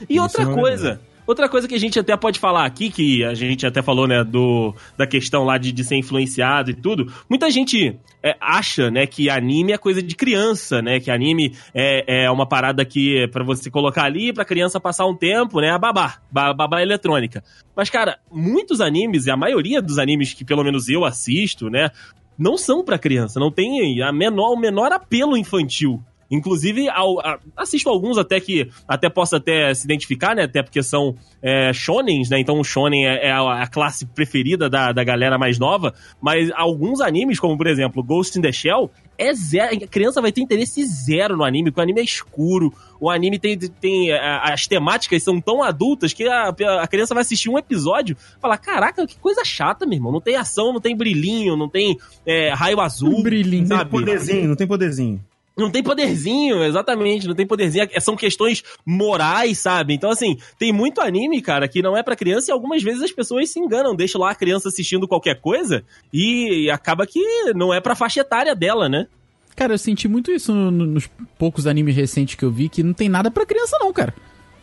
C: E
D: Isso
C: outra
D: é
C: coisa. Outra coisa que a gente até pode falar aqui, que a gente até falou, né, do, da questão lá de, de ser influenciado e tudo. Muita gente é, acha, né, que anime é coisa de criança, né, que anime é, é uma parada que é pra você colocar ali pra criança passar um tempo, né, a babá, ba- babá eletrônica. Mas, cara, muitos animes, e a maioria dos animes que pelo menos eu assisto, né, não são pra criança, não tem a menor, o menor apelo infantil. Inclusive, ao- a- assisto alguns até que até posso até se identificar, né? Até porque são é, shonens, né? Então o shonen é, é a, a classe preferida da, da galera mais nova. Mas alguns animes, como por exemplo Ghost in the Shell, é zero. A criança vai ter interesse zero no anime, porque o anime é escuro. O anime tem, tem a- as temáticas são tão adultas que a, a criança vai assistir um episódio e falar: Caraca, que coisa chata, meu irmão. Não tem ação, não tem brilhinho, não tem é, raio azul.
B: Um brilhinho.
D: Não tem
C: sabe?
D: poderzinho, não tem poderzinho.
C: Não tem poderzinho, exatamente, não tem poderzinho. É- São questões morais, sabe? Então, assim, tem muito anime, cara, que não é pra criança e algumas vezes as pessoas se enganam. Deixam lá a criança assistindo qualquer coisa e acaba que não é pra faixa etária dela, né?
B: Cara, eu senti muito isso no- no- nos poucos animes recentes que eu vi, que não tem nada pra criança, não, cara.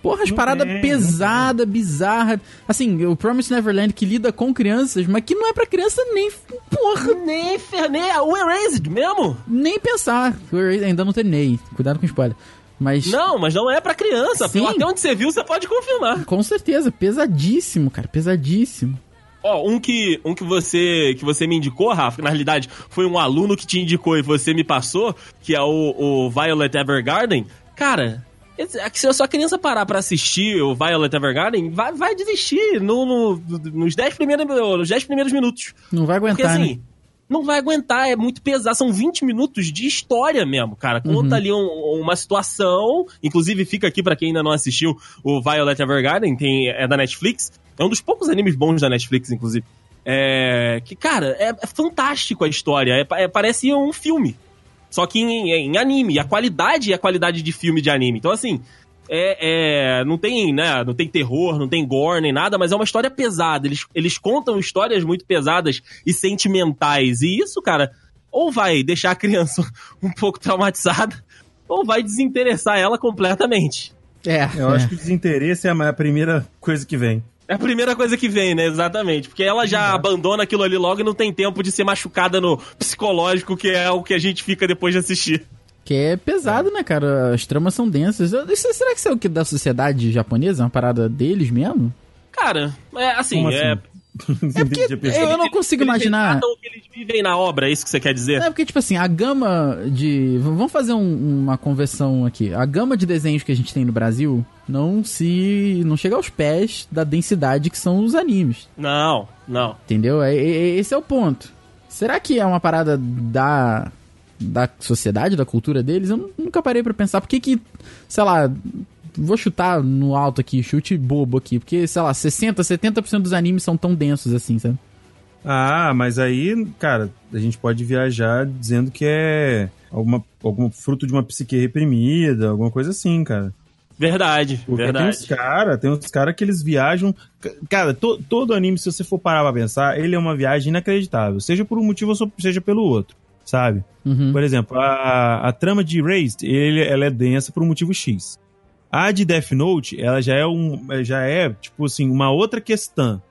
B: Porra, as paradas
D: tem, não
B: pesadas, bizarras. Assim, o Promise Neverland que lida com crianças, mas que não é pra criança nem. Porra,
C: Nem, fer- nem o Erased mesmo.
B: nem pensar. Eu ainda não terminei. Cuidado com spoiler. Mas.
C: Não, mas não é pra criança.
B: Sim.
C: Até onde você viu, você pode confirmar.
B: Com certeza, pesadíssimo, cara, pesadíssimo.
C: Ó, um que, um que você que você me indicou, Rafa, que na realidade foi um aluno que te indicou e você me passou, que é o, o Violet Evergarden. Cara, é se a sua criança parar pra assistir o Violet Evergarden, vai, vai desistir no, no- nos 10 primeiros, nos 10 primeiros minutos.
B: Não vai
C: Porque
B: aguentar,
C: assim,
B: né?
C: não vai aguentar, é muito pesado. São 20 minutos de história mesmo, cara. Conta
B: Uhum.
C: ali um- uma situação. Inclusive, fica aqui pra quem ainda não assistiu o Violet Evergarden, tem, é da Netflix. É um dos poucos animes bons da Netflix, inclusive. É. Que, cara, é, é fantástico a história. É, é- parece um filme. Só que em, em anime. E a qualidade é a qualidade de filme de anime. Então, assim. É, é, não tem, né, não tem terror, não tem gore nem nada, mas é uma história pesada. Eles, eles contam histórias muito pesadas e sentimentais. E isso, cara, ou vai deixar a criança um pouco traumatizada, ou vai desinteressar ela completamente.
B: É.
D: Eu
B: é.
D: acho que o desinteresse é a primeira coisa que vem.
C: É a primeira coisa que vem, né? Exatamente. Porque ela já abandona aquilo ali logo e não tem tempo de ser machucada no psicológico, que é o que a gente fica depois de assistir.
B: Que é pesado, né, cara? As tramas são densas. Isso- será que isso é o que da sociedade japonesa? Uma parada deles mesmo?
C: Cara, é assim,
D: assim?
C: é.
B: É porque eu não consigo imaginar.
C: o que eles vivem na obra, é isso que você quer dizer?
B: É porque, tipo assim, a gama de. Vamos fazer um- uma conversão aqui. A gama de desenhos que a gente tem no Brasil não se. não chega aos pés da densidade que são os animes.
C: Não, não.
B: Entendeu? É, é- esse é o ponto. Será que é uma parada da. da sociedade, da cultura deles? Eu nu- nunca parei pra pensar. Por que que, sei lá. Vou chutar no alto aqui, chute bobo aqui. Porque, sei lá, 60, 70% dos animes são tão densos assim, sabe?
D: Ah, mas aí, cara, a gente pode viajar dizendo que é alguma, algum fruto de uma psique reprimida, alguma coisa assim, cara.
C: Verdade,
D: Porque tem uns
C: verdade.
D: caras, tem uns caras que eles viajam. Cara, to- todo anime, se você for parar pra pensar, ele é uma viagem inacreditável. Seja por um motivo ou seja pelo outro, sabe?
B: Uhum.
D: Por exemplo, a, a trama de Erased, ele, ela é densa por um motivo X. A de Death Note, ela já é um. Já é, tipo assim, uma outra questão,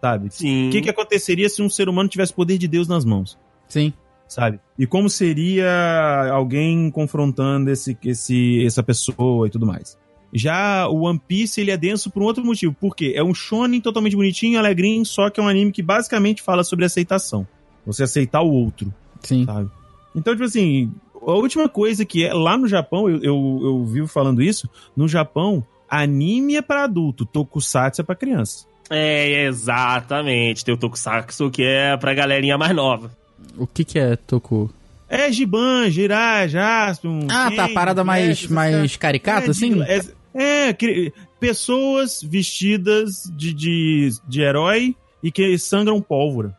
D: sabe?
C: Sim.
D: O que, que aconteceria se um ser humano tivesse o poder de Deus nas mãos?
B: Sim.
D: sabe? E como seria alguém confrontando esse, esse, essa pessoa e tudo mais. Já o One Piece, ele é denso por um outro motivo. Por quê? É um shonen totalmente bonitinho, alegrinho, só que é um anime que basicamente fala sobre aceitação. Você aceitar o outro,
B: Sim.
D: sabe? Então, tipo assim, a última coisa que é... Lá no Japão, eu, eu, eu vivo falando isso, no Japão, anime é pra adulto, tokusatsu é pra criança.
C: É, exatamente. Tem o Tokusatsu que é pra galerinha mais nova.
B: O que que é Toku?
D: É Giban, Jirai, Jaspion...
B: Ah, tá, parada mais,
D: Flash, essas
B: mais caricata,
D: É,
B: assim?
D: É, é, pessoas vestidas de, de, de herói e que sangram pólvora.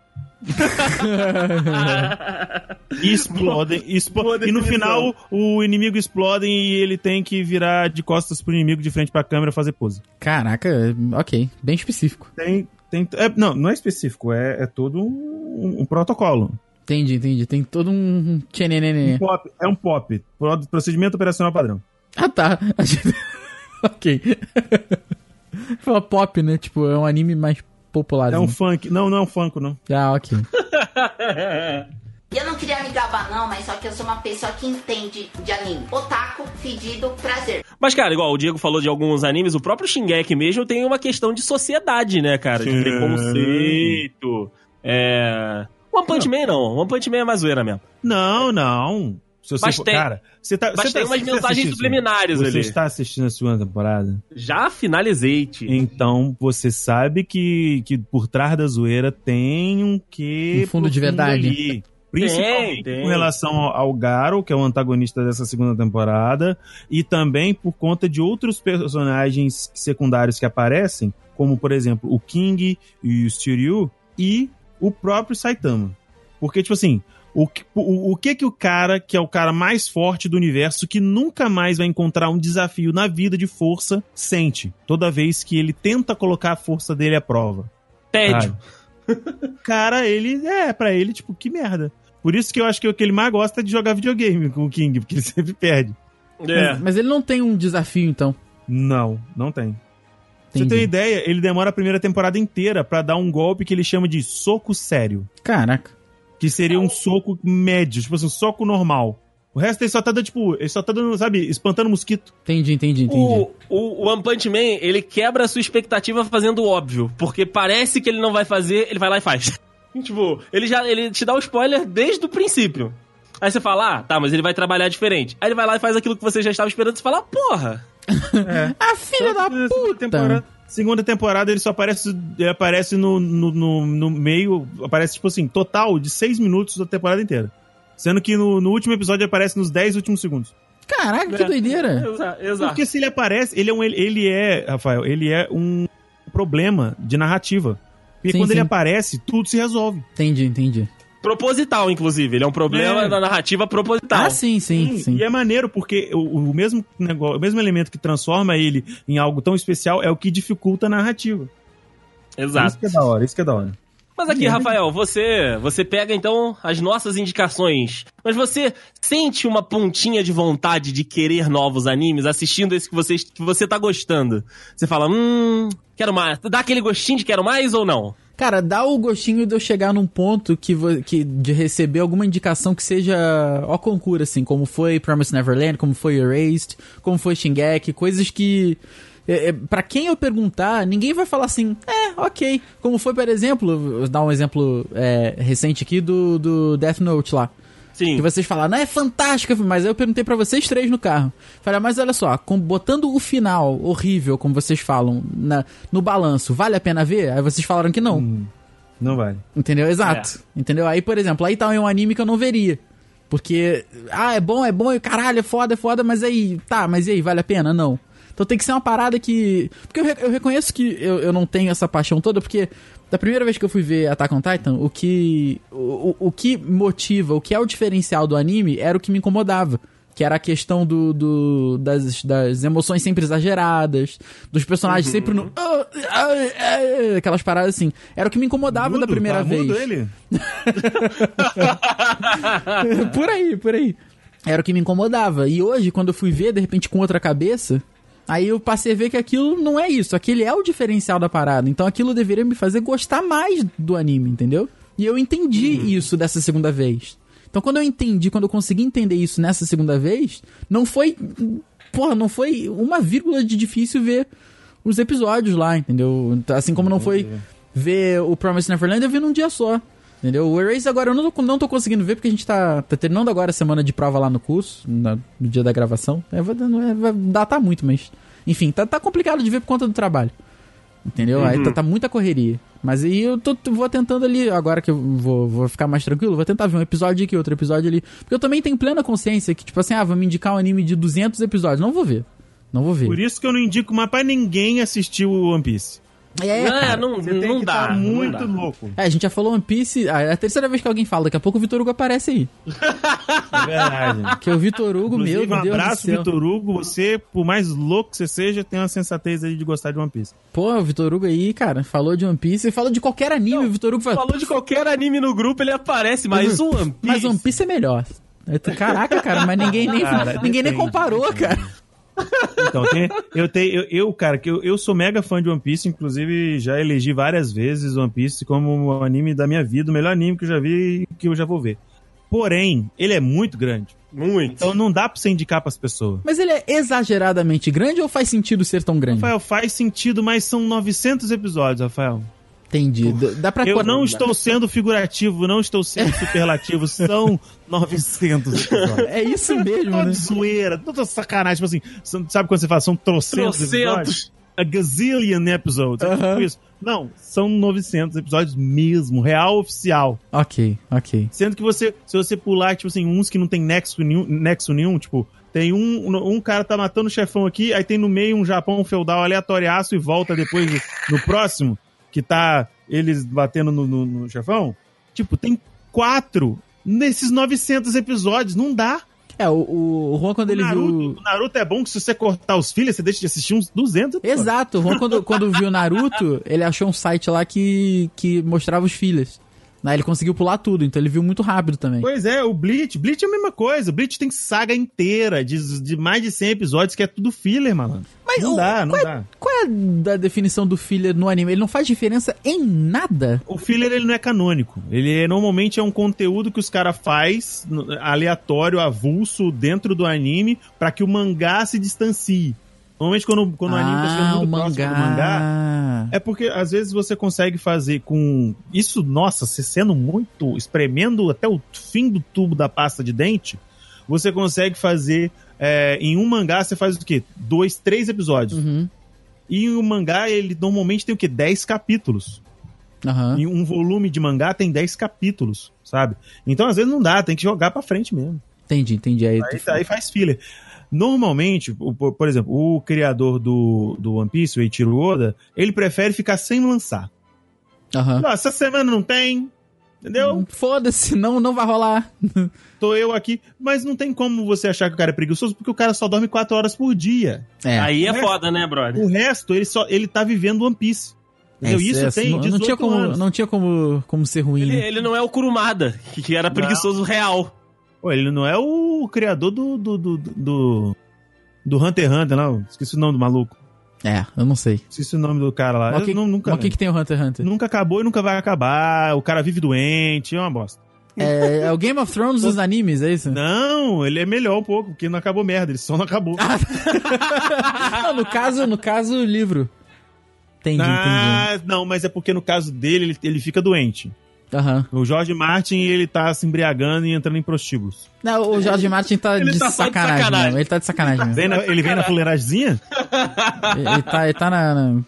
D: E explodem. explo-
C: boa
D: e no final o inimigo explode e ele tem que virar de costas pro inimigo de frente pra câmera fazer pose.
B: Caraca, ok. Bem específico.
D: Tem. tem é, não, não é específico, é, é todo um, um protocolo.
B: Entendi, entendi. Tem todo um
D: Um pop, é um pop. Pro- Procedimento operacional padrão.
B: Ah, tá. ok. Fala pop, né? Tipo, é um anime mais popular.
D: É um funk. Não, não é um funk, não.
B: Ah, ok.
E: Eu não queria me gabar não, mas só que eu sou uma pessoa que entende de anime. Otaku, fedido, prazer.
C: Mas, cara, igual o Diego falou de alguns animes, o próprio Shingeki mesmo tem uma questão de sociedade, né, cara? De preconceito. É. One Punch Man não. One Punch Man é mais zoeira mesmo.
D: Não, não. Se você
C: Mas
D: for-
C: tem-
D: cara, você tá,
C: mas
D: você
C: tem
D: tá,
C: umas
D: você
C: mensagens subliminares
D: Você
C: ali.
D: está assistindo a segunda temporada?
C: Já finalizei, tio.
D: Então você sabe que, que por trás da zoeira tem um quê?
B: Um fundo de verdade.
D: ali. Principalmente
C: Tem, tem.
D: com relação ao, ao Garo, que é o antagonista dessa segunda temporada, e também por conta de outros personagens secundários que aparecem, como por exemplo o King e o Shiryu e o próprio Saitama. Porque, tipo assim, O, que- o, o que que o cara, que é o cara mais forte do universo, que nunca mais vai encontrar um desafio na vida de força, sente toda vez que ele tenta colocar a força dele à prova?
C: Tédio.
D: Cara, ele é, pra ele, tipo, que merda. Por isso que eu acho que o que ele mais gosta é de jogar videogame com o King, porque ele sempre perde.
C: É.
B: Mas, mas ele não tem um desafio, então.
D: Não, não tem. Pra você
B: Entendi.
D: ter uma ideia, ele demora a primeira temporada inteira pra dar um golpe que ele chama de soco sério.
B: Caraca.
D: Que seria um soco médio, tipo assim, um soco normal. O resto ele só tá dando, tipo, ele só tá dando, sabe, espantando mosquito.
B: Entendi, entendi, entendi.
C: O, o, One Punch Man, ele quebra a sua expectativa fazendo o óbvio. Porque parece que ele não vai fazer, ele vai lá e faz. tipo, ele já ele te dá o spoiler desde o princípio. Aí você fala, ah, tá, mas ele vai trabalhar diferente. Aí ele vai lá e faz aquilo que você já estava esperando e você fala, porra.
D: É.
B: Ah, filha da puta!
D: temporada, segunda temporada ele só aparece, ele aparece no, no, no, no meio, aparece tipo assim, total de seis minutos da temporada inteira. Sendo que no, no último episódio ele aparece nos 10 últimos segundos.
B: Caraca, que
C: É.
B: doideira.
C: Exa- Exato.
D: Porque se ele aparece, ele é um, ele é, Rafael, ele é um problema de narrativa. Porque
B: Sim,
D: quando ele
B: sim.
D: aparece, tudo se resolve.
B: Entendi, entendi.
C: Proposital, inclusive. Ele é um problema
D: É.
C: da narrativa proposital.
B: Ah, sim, sim, sim.
D: E é maneiro porque o, o mesmo negócio, o mesmo elemento que transforma ele em algo tão especial é o que dificulta a narrativa.
C: Exato.
D: Isso que é da hora, isso que é da hora.
C: Mas aqui, Rafael, você você pega então as nossas indicações. Mas você sente uma pontinha de vontade de querer novos animes assistindo esse que você, que você tá gostando? Você fala, hum, quero mais. Dá aquele gostinho de quero mais ou não?
B: Cara, dá o gostinho de eu chegar num ponto que, que de receber alguma indicação que seja ó concurso, assim, como foi Promise Neverland, como foi Erased, como foi Shingeki, coisas que. É, é, para quem eu perguntar, ninguém vai falar assim, é, ok. Como foi, por exemplo, vou dar um exemplo é, recente aqui do, do Death Note lá.
C: Sim.
B: Que vocês falaram, não é fantástica, mas eu perguntei pra vocês três no carro. Falei, ah, mas olha só, com- botando o final horrível, como vocês falam, na- no balanço, vale a pena ver? Aí vocês falaram que não.
D: Não vale.
B: Entendeu? Exato. Entendeu? Aí, por exemplo, aí tá um anime que eu não veria. Porque, ah, é bom, é bom, e caralho, é foda, é foda, mas aí, tá, mas e aí, vale a pena? Não. Então tem que ser uma parada que. Porque eu, eu reconheço que eu, eu não tenho essa paixão toda, porque da primeira vez que eu fui ver Attack on Titan, o que. O, o, o que motiva, o que é o diferencial do anime era o que me incomodava. Que era a questão do, do- das, das emoções sempre exageradas, dos personagens sempre no. "Ah, ah, ah", aquelas paradas assim. Era o que me incomodava da
D: Mudo?
B: primeira
D: Tá
B: vez.
D: mudo ele?
B: por aí, por aí. Era o que me incomodava. E hoje, quando eu fui ver, de repente, com outra cabeça, aí eu passei a ver que aquilo não é isso. Aquele é o diferencial da parada. Então aquilo deveria me fazer gostar mais do anime, entendeu? E eu entendi isso dessa segunda vez. Então quando eu entendi, quando eu consegui entender isso nessa segunda vez, não foi. Porra, não foi uma vírgula de difícil ver os episódios lá, entendeu? Assim como não foi ver o Promise Neverland, eu vi num dia só. Entendeu? O Erase agora eu não tô, não tô conseguindo ver porque a gente tá, tá terminando agora a semana de prova lá no curso, na- no dia da gravação. É, vai, é, vai datar muito, mas. Enfim, tá, tá complicado de ver por conta do trabalho. Entendeu? Aí tá, tá muita correria. Mas aí eu tô, vou tentando ali, agora que eu vou, vou ficar mais tranquilo, vou tentar ver um episódio aqui, outro episódio ali. Porque eu também tenho plena consciência que, tipo assim, ah, vamos indicar um anime de 200 episódios. Não vou ver. Não vou ver.
D: Por isso que eu não indico mais pra ninguém assistir o One Piece.
B: É,
C: É,
B: cara.
C: não,
D: Você tem
C: não
D: que
C: dá.
D: tá
C: não
D: muito
C: dá.
D: louco.
B: É, a gente já falou One Piece. Ah, é a terceira vez que alguém fala. Daqui a pouco o Vitor Hugo aparece aí.
D: É verdade.
B: Que o Vitor Hugo, meu
D: Inclusive, um
B: Deus do
D: abraço,
B: céu.
D: Vitor Hugo. Você, por mais louco que você seja, tem uma sensatez aí de gostar de One Piece.
B: Pô, o Vitor Hugo aí, cara, falou de One Piece e falou de qualquer anime. o Vitor Hugo fala,
C: Falou de qualquer anime no grupo, ele aparece, mas um One Piece.
B: mas One Piece é melhor. Tô- Caraca, cara, mas ninguém nem,
D: Cara,
B: ninguém nem
D: depende,
B: comparou,
D: depende.
B: cara.
D: Então, tem- eu tenho, eu, eu, cara, que eu, eu sou mega fã de One Piece, inclusive já elegi várias vezes One Piece como o anime da minha vida, o melhor anime que eu já vi e que eu já vou ver. Porém, ele é muito grande.
C: Muito.
D: Então não dá pra você indicar pras pessoas.
B: Mas ele é exageradamente grande ou faz sentido ser tão grande?
D: Rafael, faz sentido, mas são 900 episódios, Rafael.
B: Entendi. Dá pra
D: Eu não estou sendo figurativo, não estou sendo superlativo, são 900 episódios.
B: É isso mesmo, né?
D: Toda zoeira, toda sacanagem. Tipo assim, sabe quando você fala, são trocentos,
C: Trocentos.
D: episódios? A gazillion episodes. É tipo isso. Não, são 900 episódios mesmo, real oficial.
B: Ok, ok.
D: Sendo que você, se você pular, tipo assim, uns que não tem nexo nenhum, nexo nenhum tipo, tem um, um cara tá matando o chefão aqui, aí tem no meio um Japão feudal aleatoriaço e volta depois no próximo, que tá eles batendo no, no, no chefão. Tipo, tem quatro nesses 900 episódios. Não dá.
B: É, o, o, o Juan, quando
D: O
B: ele
D: Naruto,
B: viu.
D: o Naruto é bom que se você cortar os filhos, você deixa de assistir uns 200 episódios.
B: Exato, o Juan, quando, quando viu Naruto, ele achou um site lá que, que mostrava os filhos. Aí ele conseguiu pular tudo, então ele viu muito rápido também.
D: Pois é, o Bleach. Bleach é a mesma coisa. O Bleach tem saga inteira de, de mais de 100 episódios que é tudo filler, mano.
B: Mas
D: não
B: o-
D: dá, não
B: qual,
D: dá.
B: É, é da definição do filler no anime? Ele não faz diferença em nada?
D: O filler ele não é canônico. Ele é- normalmente é um conteúdo que os caras faz aleatório, avulso dentro do anime pra que o mangá se distancie. Normalmente quando, quando o anime tá chegando
B: ah,
D: muito próximo do mangá,
B: mangá.
D: é porque às vezes você consegue fazer com isso, nossa, você sendo muito espremendo até o fim do tubo da pasta de dente, você consegue fazer é, em um mangá você faz o quê? Dois, três episódios.
B: Uhum.
D: E o mangá ele normalmente tem o quê? Dez capítulos.
B: Aham.
D: E um volume de mangá tem 10 capítulos, sabe? Então, às vezes, não dá, tem que jogar pra frente mesmo.
B: Entendi, entendi. Aí,
D: Aí, aí faz filler. Normalmente, por, por exemplo, o criador do, do One Piece, o Eiichiro Oda, ele prefere ficar sem lançar.
B: Aham.
D: Não, essa semana não tem, entendeu?
B: Foda-se, não, não vai rolar.
D: Tô eu aqui. Mas não tem como você achar que o cara é preguiçoso, porque o cara só dorme 4 horas por dia.
B: É.
C: Aí é
D: Né?
C: foda, né, brother?
D: O resto, ele só ele tá vivendo One Piece.
B: É?
D: Isso
B: é,
D: tem
B: não, não
D: 18
B: tinha como,
D: anos.
B: não tinha como, como ser ruim.
C: Ele,
B: né?
C: ele não é o Kurumada, que que era preguiçoso real.
D: Pô, ele não é o criador do. do. do. do, do Hunter x Hunter, não. Esqueci o nome do maluco.
B: É, eu não sei.
D: Esqueci o nome do cara lá.
B: Mas
D: Eu
B: que,
D: não- nunca,
B: mas o que, que tem o Hunter x Hunter?
D: nunca acabou e nunca vai acabar. O cara vive doente, é uma bosta.
B: É, é o Game of Thrones dos animes, é isso?
D: Não, ele é melhor um pouco, porque não acabou merda, ele só não acabou.
B: Não, no caso, no caso, o livro. Entendi, entendi.
D: Ah, não, mas é porque no caso dele, ele, ele fica doente.
B: Aham.
D: O Jorge Martin, ele tá se embriagando e entrando em prostíbulos.
B: Não, o George Martin tá
C: Ele
B: de,
C: tá só de
B: sacanagem,
C: sacanagem.
B: mesmo. Ele tá de sacanagem mesmo.
D: Vem na- ele vem na fuleiragemzinha?
B: Ele, ele tá, ele tá na, na-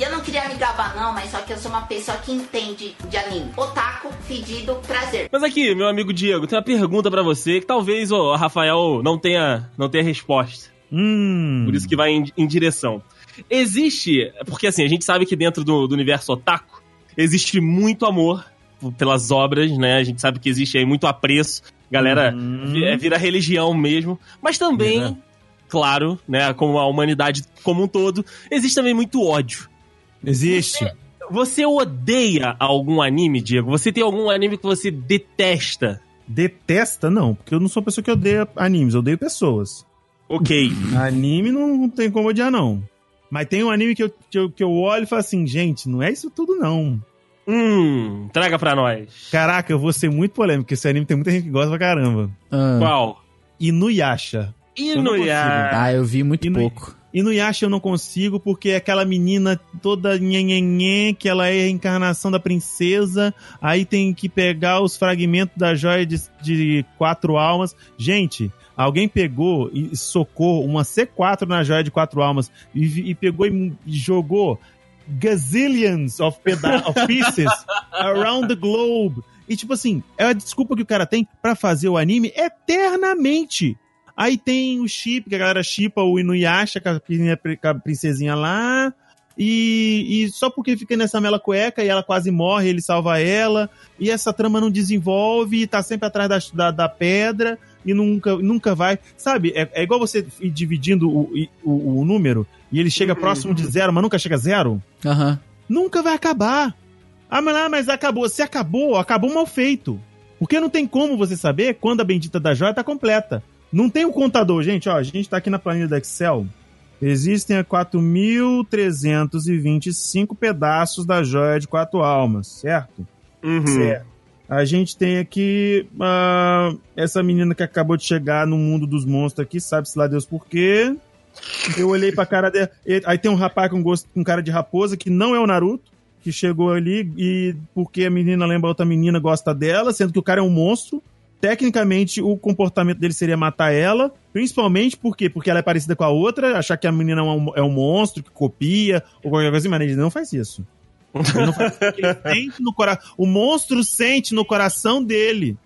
E: Eu não queria me gabar não, mas só que eu sou uma pessoa que entende de anime. Otaku, fedido, prazer.
C: Mas aqui, meu amigo Diego, tem uma pergunta pra você que talvez o Rafael não tenha, não tenha resposta.
D: Hum.
C: Por isso que vai em, em direção. Existe, porque assim, a gente sabe que dentro do, do universo otaku existe muito amor pelas obras, né? A gente sabe que existe aí muito apreço. Galera, é, vira religião mesmo. Mas também,
D: Verdade.
C: claro, né, como a humanidade como um todo, existe também muito ódio.
D: Existe.
C: Você odeia algum anime, Diego? Você tem algum anime que você detesta?
D: Detesta, não, porque eu não sou uma pessoa que odeia animes, eu odeio pessoas.
C: Ok.
D: Anime não, não tem como odiar, não. Mas tem um anime que eu, que eu, que eu olho e falo assim, gente, não é isso tudo, não.
C: Hum, traga pra nós.
D: Caraca, eu vou ser muito polêmico, porque esse anime tem muita gente que gosta pra caramba.
B: ah.
C: Qual?
D: Inuyasha.
C: Inuyasha.
B: Ah, eu vi muito
D: E no-
B: pouco.
D: Inuyasha eu não consigo porque é aquela menina toda nhenhenhen, que ela é a reencarnação da princesa, aí tem que pegar os fragmentos da joia de, de quatro almas. Gente, alguém pegou e socou uma C4 na joia de quatro almas e, e pegou e jogou gazillions of, of pieces around the globe. E tipo assim, é a desculpa que o cara tem pra fazer o anime eternamente. Aí tem o chip, que a galera chipa o Inuyasha com a, prin- com a princesinha lá. E, e só porque fica nessa mela cueca e ela quase morre, ele salva ela. E essa trama não desenvolve, e tá sempre atrás da, da, da pedra e nunca, nunca vai. Sabe, é, é igual você ir dividindo o, o, o número e ele chega próximo de zero, mas nunca chega a zero.
B: Aham.
D: Nunca vai acabar. Ah, mas, ah, mas acabou. Se acabou, acabou mal feito. Porque não tem como você saber quando a bendita da joia tá completa. Não tem um contador, gente. Ó, a gente tá aqui na planilha do Excel. Existem 4.325 pedaços da joia de quatro almas, certo?
C: Uhum.
D: Certo. A gente tem aqui ah, essa menina que acabou de chegar no mundo dos monstros aqui, sabe-se lá Deus por quê. Eu olhei pra cara dela. Aí tem um rapaz com gosto com cara de raposa, que não é o Naruto, que chegou ali e porque a menina lembra outra menina, gosta dela, sendo que o cara é um monstro. Tecnicamente, o comportamento dele seria matar ela, principalmente por quê? Porque ela é parecida com a outra, achar que a menina é um, é um monstro que copia, ou qualquer coisa assim, mas ele não faz isso. Ele não faz isso ele sente no. O monstro sente no coração dele.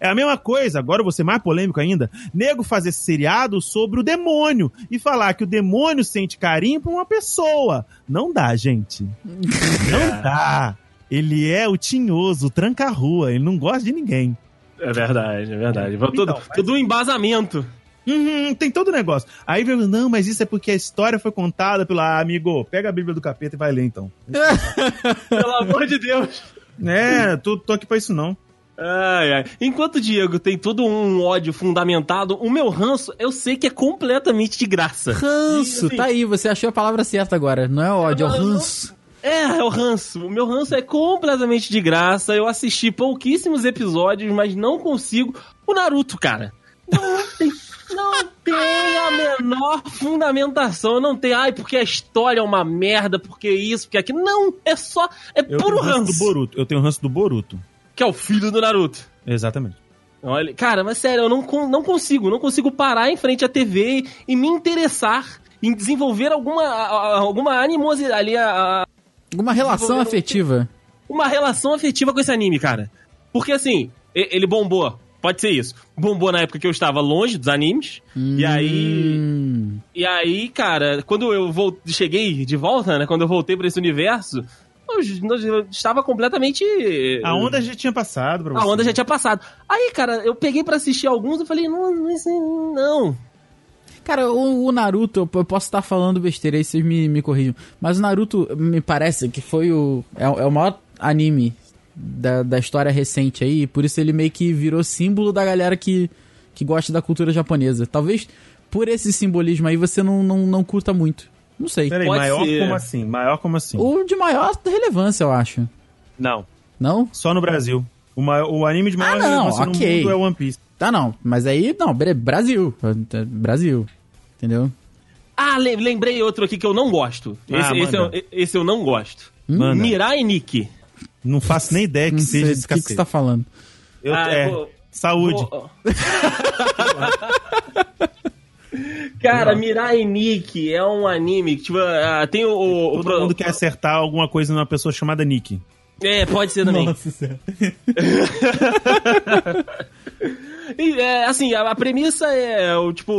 D: É a mesma coisa, agora eu vou ser mais polêmico ainda. Nego fazer seriado sobre o demônio e falar que o demônio sente carinho por uma pessoa. Não dá, gente. Não dá. Ele é o tinhoso, o tranca-rua, ele não gosta de ninguém.
C: É verdade, é verdade.
D: Então,
C: tudo,
D: mas-
C: tudo um embasamento.
D: Uhum, tem todo o negócio. Aí vem, não, mas isso é porque a história foi contada pelo ah, amigo. Pega a Bíblia do capeta e vai ler então.
C: Pelo amor de Deus.
D: É, tô, tô aqui pra isso não.
C: Ai, ai. Enquanto o Diego tem todo um ódio fundamentado, o meu ranço eu sei que é completamente de graça.
B: Ranço,
C: assim,
B: tá aí, você achou a palavra certa agora. Não é ódio, é o ranço.
C: É, é o ranço. O meu ranço é completamente de graça. Eu assisti pouquíssimos episódios, mas não consigo. O Naruto, cara. Não tem, não tem a menor fundamentação. Não tem, ai, porque a história é uma merda, porque isso, porque aquilo. Não, é só. É
D: Eu
C: puro
D: tenho ranço
C: ranço.
D: do Boruto. Eu tenho ranço do Boruto.
C: Que é o filho do Naruto.
D: Exatamente.
C: Olha, cara, mas sério, eu não, não consigo, não consigo parar em frente à TV e me interessar em desenvolver alguma, alguma animosidade ali, a- a-
B: Alguma relação afetiva.
C: uma relação afetiva com esse anime, cara. Porque assim, e- ele bombou, pode ser isso. Bombou na época que eu estava longe dos animes. E aí.
B: Hum.
C: E aí, cara, quando eu vol- cheguei de volta, né? Quando eu voltei pra esse universo, eu, estava completamente.
D: A onda já tinha passado pra você.
C: A onda já tinha passado. Aí, cara, eu peguei pra assistir alguns e falei, não, não, isso- não.
B: Cara, o, o Naruto, eu- posso estar falando besteira aí, vocês me, me corrijam. Mas o Naruto, me parece que foi o. É, o- é o maior anime da, da história recente aí, por isso ele meio que virou símbolo da galera que, que gosta da cultura japonesa. Talvez por esse simbolismo aí você não, não, não curta muito. Não sei.
D: Peraí,
C: Pode
D: maior
C: ser.
D: como assim? Maior como assim?
B: O de maior relevância, eu acho.
D: Não.
B: Não?
D: Só no Brasil. O, maior- o anime de maior
B: Ah, não,
D: relevância
B: ok.
D: no mundo é One Piece.
B: Tá, não. Mas aí, não, Brasil. Brasil. Entendeu?
C: Ah, le- lembrei outro aqui que eu não gosto.
D: Ah,
C: Esse, esse,
D: manda.
C: eu, esse eu não gosto.
D: Manda.
C: Mirai Nikki.
D: Não faço nem ideia que
B: Não
D: seja
B: sei
D: esse
B: do que, você tá falando.
D: Eu-
C: Ah,
D: é,
C: vou-
D: saúde.
C: Vou- Cara, Mirai Nikki é um anime que, tipo, ah, tem o... o- o
D: Todo
C: pro-
D: mundo quer acertar alguma coisa numa pessoa chamada Nick.
C: É, pode ser também.
B: senhora.
C: E, é, assim, a, a premissa é, o, tipo,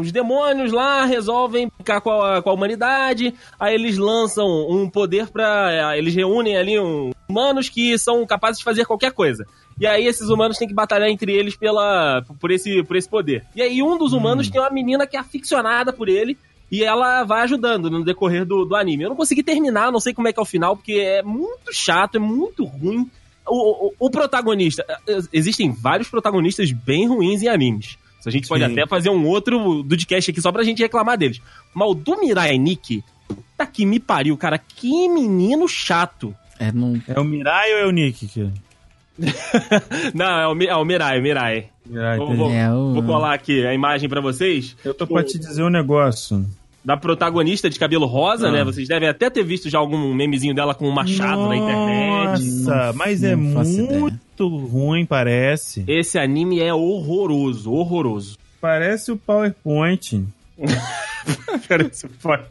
C: os demônios lá resolvem ficar com a, com a humanidade, aí eles lançam um poder pra... é, eles reúnem ali um, humanos que são capazes de fazer qualquer coisa. E aí esses humanos têm que batalhar entre eles pela, por, esse, por esse poder. E aí um dos humanos tem uma menina que é aficionada por ele, e ela vai ajudando no decorrer do, do anime. Eu não consegui terminar, não sei como é que é o final, porque é muito chato, é muito ruim. O, o, o protagonista. eh, Existem vários protagonistas bem ruins em animes. A gente pode
D: Sim.
C: até fazer um outro podcast aqui só pra gente reclamar deles. Mas o do Mirai Nikki, tá que me pariu, cara. Que menino chato.
B: É, não.
D: É o Mirai ou é o Nick? Que...
C: Não, é o, Mi- é o Mirai, o Mirai.
D: Mirai,
C: Vou, vou-
B: É, o-
C: vou colar aqui a imagem pra vocês.
D: Eu tô pra te dizer um negócio.
C: Da protagonista de cabelo rosa,
D: Ah.
C: né? Vocês devem até ter visto já algum memezinho dela com um machado na internet.
D: Nossa, mas é
B: faço ideia.
D: muito ruim, parece.
C: Esse anime é horroroso, horroroso.
D: Parece o PowerPoint.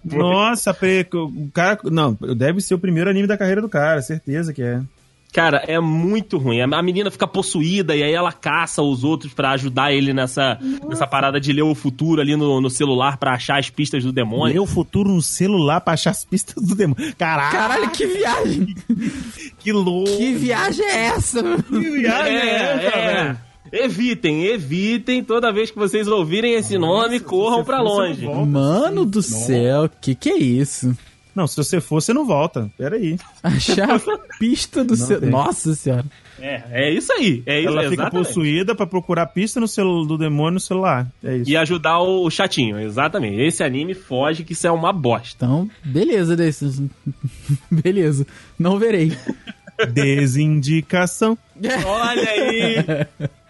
D: Nossa, pre- o cara. Não, deve ser o primeiro anime da carreira do cara, certeza que é.
C: Cara, é muito ruim. A menina fica possuída e aí ela caça os outros pra ajudar ele nessa, nessa parada de ler o futuro ali no, no celular pra achar as pistas do demônio.
D: Ler o futuro no celular pra achar as pistas do demônio. Caraca,
B: Caralho, que viagem!
D: que louco!
B: Que viagem é essa?
D: Que viagem é, essa, velho?
C: Evitem, evitem toda vez que vocês ouvirem esse nome, corram
D: eu
C: longe.
B: Mano do céu, que que é isso?
D: Não, se você for, você não volta. Pera aí.
B: Achar a pista do seu.
D: tem.
B: Nossa senhora.
C: É, é isso aí. É isso,
D: Ela fica
C: exatamente.
D: possuída pra procurar pista no celu do demônio no celular. É isso.
C: E ajudar o chatinho, exatamente. Esse anime foge que isso é uma bosta.
B: Então, beleza desses. beleza. Não verei.
D: Desindicação.
C: Olha aí!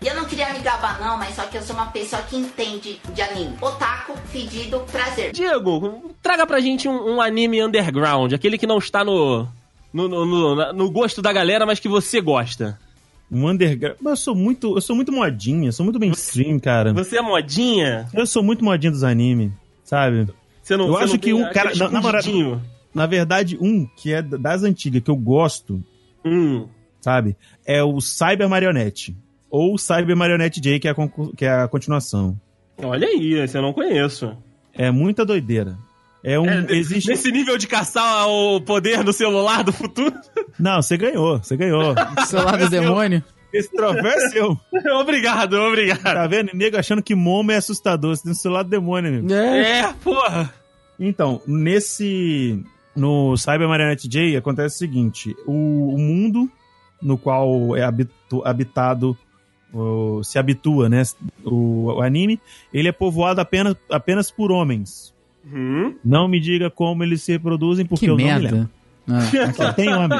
E: Eu não queria me gabar não, mas só que eu sou uma pessoa que entende de anime. Otaku, fedido, prazer.
C: Diego, traga pra gente um, um anime underground, aquele que não está no, no, no, no- no gosto da galera, mas que você gosta.
D: Um underground. Mas eu sou muito. Eu sou muito modinha, sou muito mainstream, cara.
C: Você é modinha?
D: Eu sou muito modinha dos animes, sabe?
C: Você não,
D: Eu
C: você
D: acho
C: não
D: que um cara- na- na? Na verdade, um que é das antigas, que eu gosto,
C: Hum.
D: sabe? É o Cyber Marionette. Ou Cyber Marionette J, que é a, que é a continuação.
C: Olha aí, esse eu não conheço.
D: É muita doideira. É um.
C: É,
D: existe.
C: Nesse nível de caçar o poder no celular do futuro?
D: Não, você ganhou, você ganhou.
B: Celular do demônio.
D: Esse troféu é seu.
C: obrigado, obrigado.
D: Tá vendo? Nego achando que Momo é assustador. Você tem o celular do demônio, amigo.
B: É.
C: É, porra.
D: Então, nesse. No Cyber Marionette J acontece o seguinte: o, o mundo no qual é habitu- habitado, o- se habitua, né? O, o anime, ele é povoado apenas, apenas por homens.
C: Hum?
D: Não me diga como eles se reproduzem, porque
B: Que
D: eu não me lembro.
B: merda. Ah,
D: Só tem homem.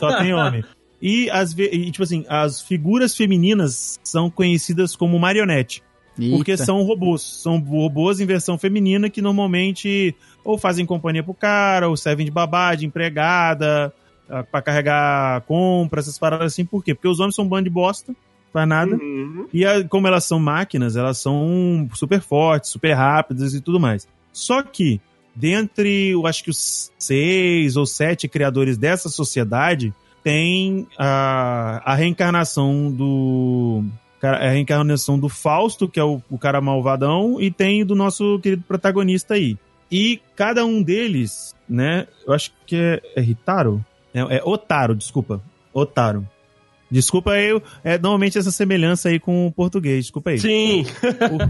D: Só tem homem. E, as, e, tipo assim, as figuras femininas são conhecidas como marionete. Porque
B: eita.
D: são robôs. São robôs em versão feminina que normalmente ou fazem companhia pro cara, ou servem de babá, de empregada, ah, pra carregar compras, essas paradas assim. Por quê? Porque os homens são um bando de bosta, faz nada.
C: Uhum.
D: E a- como elas são máquinas, elas são super fortes, super rápidas e tudo mais. Só que, dentre, eu acho que os seis ou sete criadores dessa sociedade, tem a, a reencarnação do. A reencarnação do Fausto, que é o, o cara malvadão, e tem do nosso querido protagonista aí. E cada um deles, né? Eu acho que é, é Ritaro? É, é Otaro, desculpa. Otaro. Desculpa eu. É, normalmente essa semelhança aí com o português, desculpa aí.
C: Sim.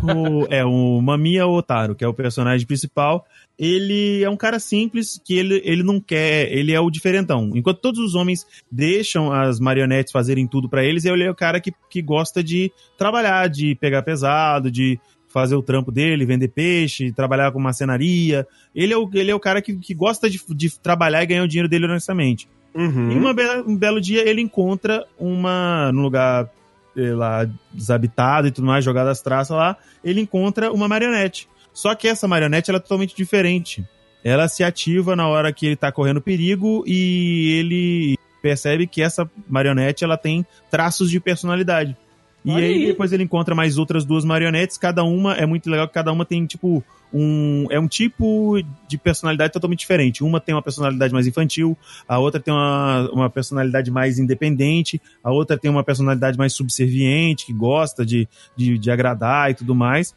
D: O, o- é, o Mamiya Otaro, que é o personagem principal, ele é um cara simples que ele, ele não quer, ele é o diferentão. Enquanto todos os homens deixam as marionetes fazerem tudo pra eles, ele é o cara que, que gosta de trabalhar, de pegar pesado, de fazer o trampo dele, vender peixe, trabalhar com marcenaria. Ele é o, ele é o cara que, que gosta de, de trabalhar e ganhar o dinheiro dele honestamente.
C: Uhum.
D: E uma bela- um belo dia ele encontra uma. num lugar eh, lá desabitado e tudo mais, jogado as traças lá, ele encontra uma marionete. Só que essa marionete ela é totalmente diferente. Ela se ativa na hora que ele tá correndo perigo e ele percebe que essa marionete ela tem traços de personalidade. E
C: Olha
D: aí depois ele encontra mais outras duas marionetes, cada uma é muito legal, cada uma tem tipo um é um tipo de personalidade totalmente diferente. Uma tem uma personalidade mais infantil, a outra tem uma, uma personalidade mais independente, a outra tem uma personalidade mais subserviente, que gosta de, de, de agradar e tudo mais.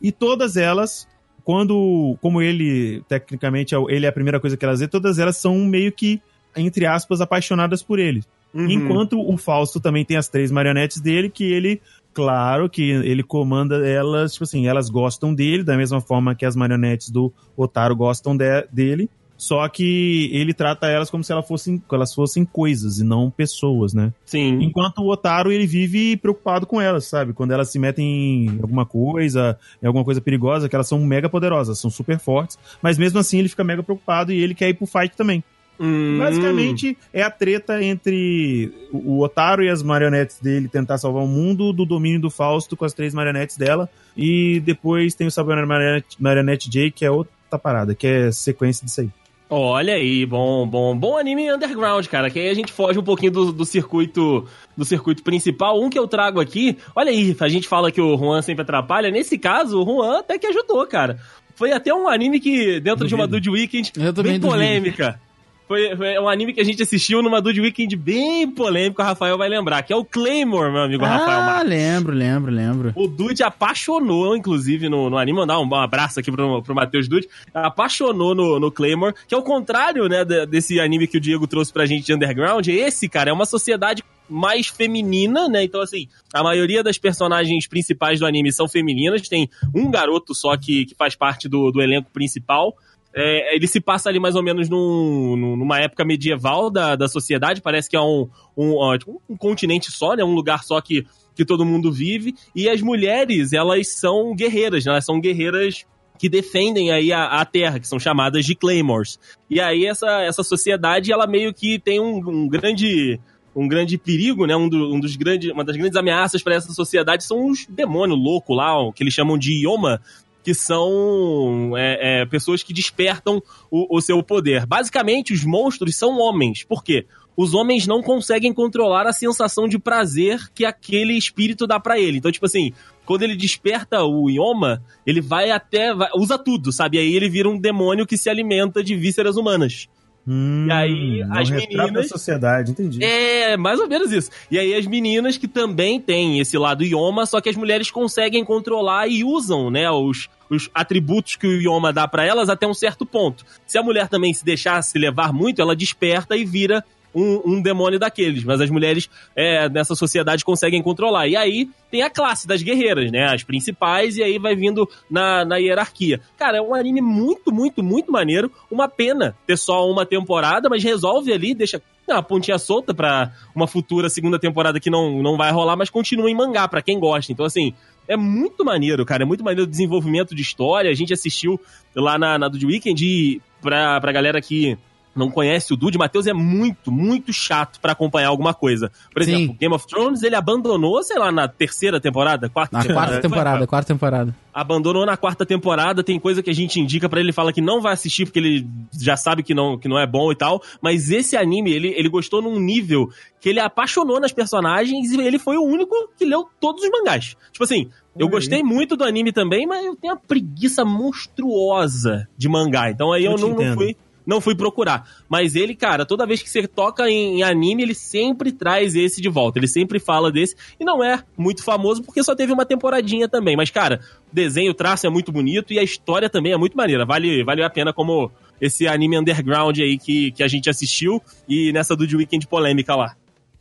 D: E todas elas, quando, como ele, tecnicamente, é ele é a primeira coisa que elas vê, todas elas são meio que, entre aspas, apaixonadas por ele.
C: Uhum.
D: Enquanto o Fausto também tem as três marionetes dele, que ele, claro, que ele comanda elas, tipo assim, elas gostam dele, da mesma forma que as marionetes do Otaro gostam de- dele. Só que ele trata elas como se elas fossem, elas fossem coisas e não pessoas, né?
C: Sim.
D: Enquanto o Otaro, ele vive preocupado com elas, sabe? Quando elas se metem em alguma coisa, em alguma coisa perigosa, que elas são mega poderosas, são super fortes, mas mesmo assim ele fica mega preocupado e ele quer ir pro fight também.
C: Hum.
D: Basicamente, é a treta entre o Otaro e as marionetes dele tentar salvar o mundo do domínio do Fausto com as três marionetes dela. E depois tem o Saber Marionete, Marionete J, que é outra parada, que é sequência disso aí.
C: Olha aí, bom, bom, bom anime underground, cara. Que aí a gente foge um pouquinho do, do circuito do circuito principal. Um que eu trago aqui, olha aí, a gente fala que o Juan sempre atrapalha. Nesse caso, o Juan até que ajudou, cara. Foi até um anime que, dentro de uma
D: Duvido.
C: Dude Weekend, bem
B: duvido.
C: Foi, foi um anime que a gente assistiu numa Dude Weekend bem polêmico, o Rafael vai lembrar, que é o Claymore, meu amigo Rafael
B: Ah, lembro, lembro, lembro.
C: O Dude apaixonou, inclusive, no, no anime. Mandar um, um abraço aqui pro, pro Matheus Dude. Apaixonou no, no Claymore, que é o contrário, né, de- desse anime que o Diego trouxe pra gente de Underground. Esse, cara, é uma sociedade mais feminina, né? Então, assim, a maioria das personagens principais do anime são femininas. Tem um garoto só que, que faz parte do, do elenco principal. É, ele se passa ali mais ou menos num- num- numa época medieval da, da sociedade. Parece que é um, um, tipo, um continente só, né? Um lugar só que, que todo mundo vive. E as mulheres, elas são guerreiras, né? Elas são guerreiras que defendem aí a, a terra, que são chamadas de Claymores. E aí essa, essa sociedade, ela meio que tem um, um grande um grande perigo, né? Um, do- um dos grandes, uma das grandes ameaças para essa sociedade são os demônios loucos lá, que eles chamam de Yoma, que são é, é, pessoas que despertam o, o seu poder. Basicamente, os monstros são homens. Por quê? Os homens não conseguem controlar a sensação de prazer que aquele espírito dá pra ele. Então, tipo assim, quando ele desperta o Yoma, ele vai até. vai- usa tudo, sabe? Aí ele vira um demônio que se alimenta de vísceras humanas.
D: Hum,
C: E aí,
D: não
C: as
D: retrata
C: meninas-
D: sociedade, entendi.
C: É, mais ou menos isso. E aí as meninas que também têm esse lado Yoma, só que as mulheres conseguem controlar e usam, né, os, os atributos que o Yoma dá pra elas até um certo ponto. Se a mulher também se deixar se levar muito, ela desperta e vira um, um demônio daqueles, mas as mulheres é, nessa sociedade conseguem controlar. E aí tem a classe das guerreiras, né? As principais, e aí vai vindo na, na hierarquia. Cara, é um anime muito, muito, muito maneiro. Uma pena ter só uma temporada, mas resolve ali, deixa uma pontinha solta pra uma futura segunda temporada que não, não vai rolar, mas continua em mangá, pra quem gosta. Então, assim, é muito maneiro, cara. É muito maneiro o desenvolvimento de história. A gente assistiu lá na, na do Weekend e pra, pra galera que não conhece o Dude, Matheus é muito, muito chato para acompanhar alguma coisa. Por exemplo, Sim. Game of Thrones, ele abandonou, sei lá, na terceira temporada, quarta
B: na temporada. quarta temporada, quarta temporada.
C: Abandonou na quarta temporada, tem coisa que a gente indica para ele, fala que não vai assistir porque ele já sabe que não, que não é bom e tal, mas esse anime, ele, ele gostou num nível que ele apaixonou nas personagens e ele foi o único que leu todos os mangás. Tipo assim, eu gostei muito do anime também, mas eu tenho uma preguiça monstruosa de mangá. Então aí eu, eu não, não, fui não fui procurar. Mas ele, cara, toda vez que você toca em, em, anime, ele sempre traz esse de volta. Ele sempre fala desse. E não é muito famoso porque só teve uma temporadinha também. Mas, cara, o desenho, o traço é muito bonito e a história também é muito maneira. Vale, vale a pena como esse anime underground aí que, que a gente assistiu e nessa do The Weekend polêmica lá.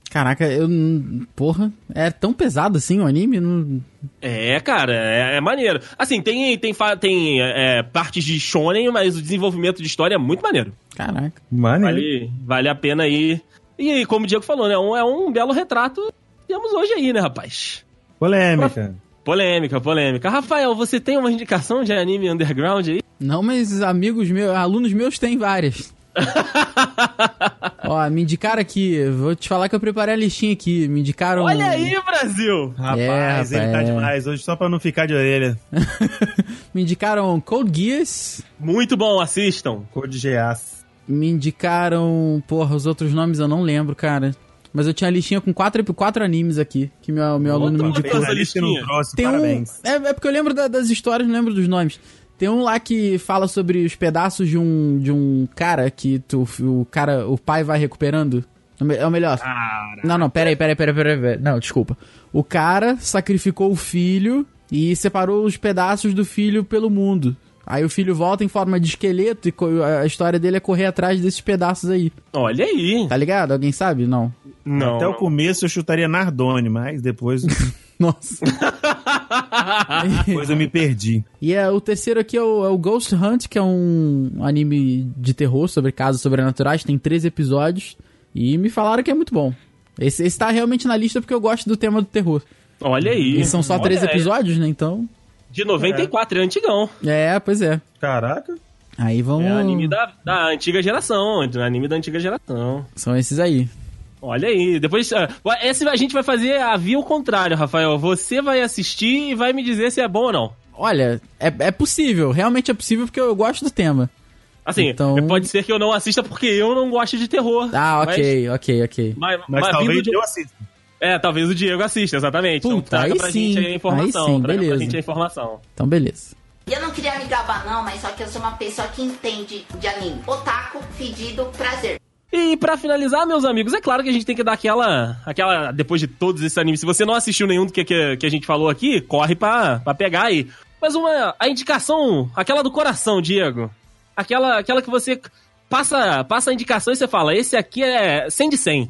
B: Caraca, eu. Porra, é tão pesado assim o anime? Não...
C: É, cara, é, é, maneiro. Assim, tem, tem, tem é, partes de shonen, mas o desenvolvimento de história é muito maneiro.
B: Caraca.
C: Maneiro. Vale, vale a pena aí. E como o Diego falou, né? Um, é um belo retrato que temos hoje aí, né, rapaz?
D: Polêmica.
C: Polêmica, polêmica. Rafael, você tem uma indicação de anime underground aí?
B: Não, mas amigos meus, alunos meus têm várias. Ó, me indicaram aqui, vou te falar que eu preparei a listinha aqui. Me indicaram.
C: Olha aí, Brasil!
D: Rapaz, é, rapaz ele tá é. demais hoje, só pra não ficar de orelha.
B: me indicaram Code Geass.
C: Muito bom, assistam.
D: Code Geass.
B: Me indicaram. Porra, os outros nomes eu não lembro, cara. Mas eu tinha a listinha com quatro, quatro animes aqui, que meu, meu aluno me indicou. Tem. Um, é, é, porque eu lembro da, das histórias, não lembro dos nomes. Tem um lá que fala sobre os pedaços de um, de um cara que tu, o cara, o pai vai recuperando. É o melhor. Caraca. Não, não, peraí, peraí, peraí, peraí, peraí. Não, desculpa. O cara sacrificou o filho e separou os pedaços do filho pelo mundo. Aí o filho volta em forma de esqueleto e a história dele é correr atrás desses pedaços aí.
C: Olha aí.
B: Tá ligado? Alguém sabe? Não.
D: Não. Até o começo eu chutaria Nardone, mas depois.
B: Nossa.
D: depois eu me perdi.
B: E é, o terceiro aqui é o, é o, Ghost Hunt, que é um anime de terror sobre casos sobrenaturais. Tem três episódios. E me falaram que é muito bom. Esse, esse tá realmente na lista porque eu gosto do tema do terror.
C: Olha aí.
B: E são só
C: Olha
B: três aí. episódios, né? Então.
C: De 94, é, é antigão.
B: É, pois é.
D: Caraca.
B: Aí vamos. É
C: anime da, da antiga geração. Anime da antiga geração.
B: São esses aí.
C: Olha aí, depois. Uh, esse a gente vai fazer a via o contrário, Rafael. Você vai assistir e vai me dizer se é bom ou não.
B: Olha, é, é possível, realmente é possível porque eu gosto do tema.
C: Assim, então... pode ser que eu não assista porque eu não gosto de terror.
B: Ah, ok, mas... ok, ok.
D: Mas, mas, mas talvez eu assista.
C: É, talvez o Diego assista, exatamente.
B: Então Puta, então traga aí pra sim. gente a informação.
C: Aí sim,
B: traga beleza.
C: pra gente a informação.
B: Então, beleza.
E: Eu não queria me gabar não, mas só que eu sou uma pessoa que entende de anime. Otaku, fedido, prazer.
C: E para finalizar, meus amigos, é claro que a gente tem que dar aquela. aquela depois de todos esses animes, se você não assistiu nenhum do que, que, que a gente falou aqui, corre pra, pra pegar aí. Mas uma. A indicação, aquela do coração, Diego. Aquela, aquela que você passa, passa a indicação e você fala: esse aqui é 100 de 100.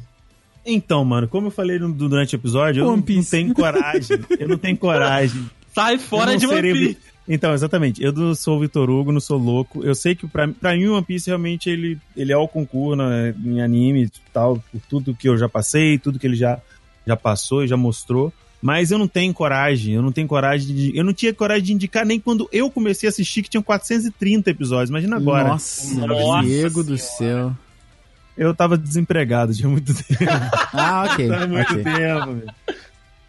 D: Então, mano, como eu falei durante o episódio, eu não, não, tenho coragem. eu não tenho coragem.
C: Sai fora de One Piece.
D: Então, exatamente. Eu não sou o Vitor Hugo, não sou louco. Eu sei que pra, pra mim o One Piece realmente ele, ele é o concurso né, em anime e tal, por tudo que eu já passei, tudo que ele já, já passou e já mostrou. Mas eu não tenho coragem, eu não tenho coragem de. Eu não tinha coragem de indicar nem quando eu comecei a assistir, que tinham 430 episódios. Imagina agora.
B: Nossa, Nossa Diego do céu.
D: Eu tava desempregado, tinha muito tempo.
B: ah, ok.
D: Tinha muito
B: okay.
D: tempo, velho.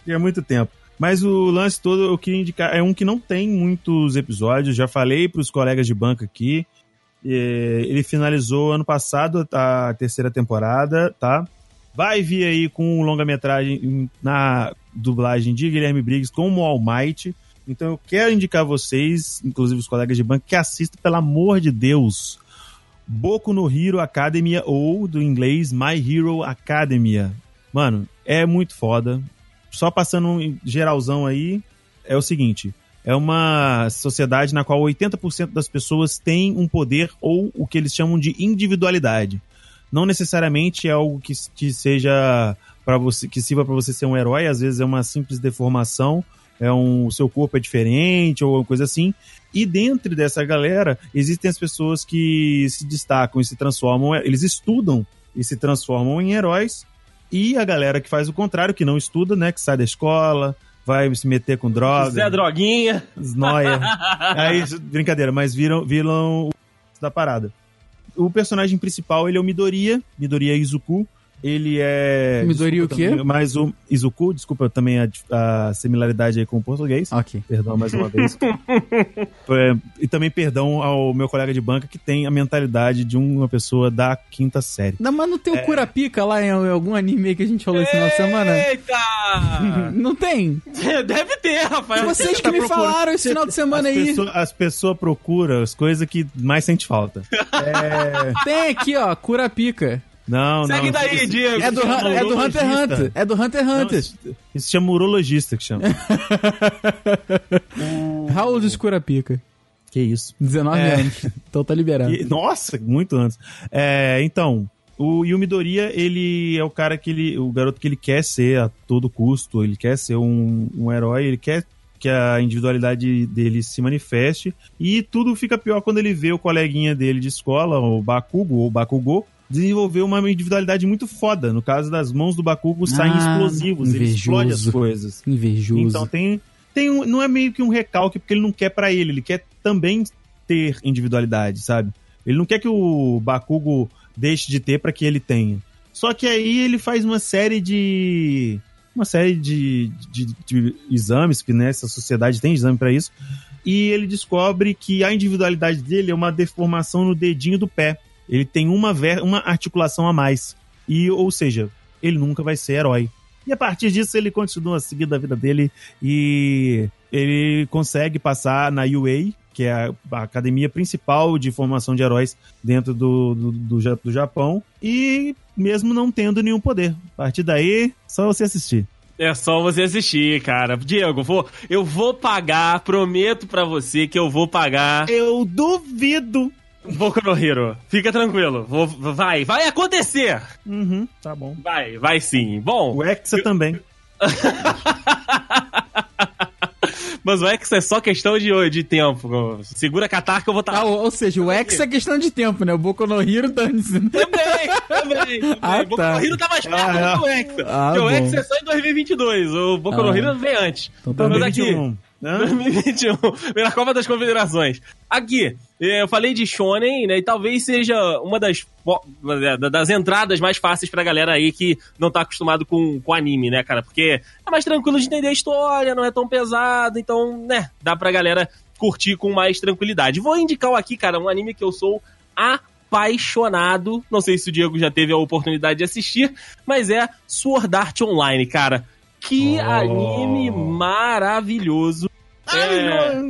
D: Tinha muito tempo. Mas o lance todo eu queria indicar é um que não tem muitos episódios. Já falei para os colegas de banca aqui. ele finalizou ano passado a terceira temporada, tá? Vai vir aí com longa-metragem na dublagem de Guilherme Briggs como All Might. Então eu quero indicar vocês, inclusive os colegas de banca, que assistam, pelo amor de Deus, Boku no Hero Academia ou do inglês My Hero Academia. Mano, é muito foda só passando um geralzão aí, é o seguinte: é uma sociedade na qual 80% das pessoas têm um poder ou o que eles chamam de individualidade. não necessariamente é algo que, que seja para você que sirva para você ser um herói, às vezes é uma simples deformação, é um seu corpo é diferente ou coisa assim. E dentro dessa galera existem as pessoas que se destacam e se transformam, eles estudam e se transformam em heróis. E a galera que faz o contrário, que não estuda, né, que sai da escola, vai se meter com droga,
C: Zé Droguinha.
D: Znoia. Aí, brincadeira, mas viram, viram o da parada. O personagem principal, ele é o Midoriya, Midoriya Izuku. Ele é... Desculpa
B: o quê?
D: Mais o Izuku, desculpa também a, a similaridade aí com o português.
B: Ok.
D: Perdão mais uma vez. É, e também perdão ao meu colega de banca que tem a mentalidade de uma pessoa da quinta série.
B: Não, mas não tem
D: É.
B: o Curapica lá em algum anime que a gente falou esse final de semana?
C: Eita!
B: Não tem?
C: Deve ter, Rafael.
B: Vocês que
D: tá
B: me
D: procurando-
B: falaram esse final de semana
D: as
B: aí.
D: pessoas, as pessoas procuram as coisas que mais sente falta. É,
B: Tem aqui, ó, Curapica.
D: Não, não.
C: Segue daí,
D: isso-
C: Diego.
B: É do, é do Hunter x. Hunter. É do Hunter x
D: não,
B: Hunter.
D: isso, isso se chama urologista que chama.
B: Raul dos Curapica.
D: que isso.
B: 19
D: É.
B: anos. Então tá liberado.
D: E- nossa, muito antes. É, então, o Yumi Doria, ele é o cara que ele. O garoto que ele quer ser a todo custo, ele quer ser um, um herói, ele quer que a individualidade dele se manifeste. E tudo fica pior quando ele vê o coleguinha dele de escola, o Bakugo ou Bakugou, desenvolver uma individualidade muito foda. No caso das mãos do Bakugo saem
B: Ah,
D: explosivos, ele explode as
B: invejoso.
D: coisas.
B: Invejoso.
D: Então tem, tem um, não é meio que um recalque porque ele não quer pra ele, ele quer também ter individualidade, sabe? Ele não quer que o Bakugo deixe de ter pra que ele tenha. Só que aí ele faz uma série de uma série de, de, de exames que nessa sociedade tem exame pra isso e ele descobre que a individualidade dele é uma deformação no dedinho do pé. Ele tem uma, ver, uma articulação a mais. E, ou seja, ele nunca vai ser herói. E a partir disso ele continua seguindo a vida dele e ele consegue passar na UA, que é a, a academia principal de formação de heróis dentro do, do, do, do Japão, e mesmo não tendo nenhum poder. A partir daí, só você assistir.
C: É só você assistir, cara. Diego, vou, eu vou pagar, prometo pra você que eu vou pagar
D: Eu duvido.
C: Boku no Hero. Fica tranquilo. Vou, vai, vai acontecer.
D: Uhum, tá bom.
C: Vai, vai sim. Bom,
D: O Hexa também.
C: mas o X é só questão de, de tempo. Segura a catar que eu vou estar.
B: Ah, ou, ou seja, o X é questão de tempo, né? O Boku no Hero dane-se.
C: Também, também. também.
B: Ah,
C: Boku
B: tá.
C: no Hero tá mais perto
D: Ah,
C: do que o X.
B: Ah,
C: porque o X
B: bom.
C: é só em 2022. O Boku no
B: Ah.
C: Hero vem antes.
B: Então tá
C: mas
B: bem.
C: aqui,
D: 2021. Hã?
C: 2021, vem na Copa das Confederações. Aqui, eh, eu falei de Shonen, né? E talvez seja uma das, da- das entradas mais fáceis pra galera aí que não tá acostumado com, com anime, né, cara? Porque é mais tranquilo de entender a história, não é tão pesado, então, né, dá pra galera curtir com mais tranquilidade. Vou indicar aqui, cara, um anime que eu sou apaixonado. Não sei se o Diego já teve a oportunidade de assistir, mas é Sword Art Online, cara. Que
D: Oh.
C: anime maravilhoso. É,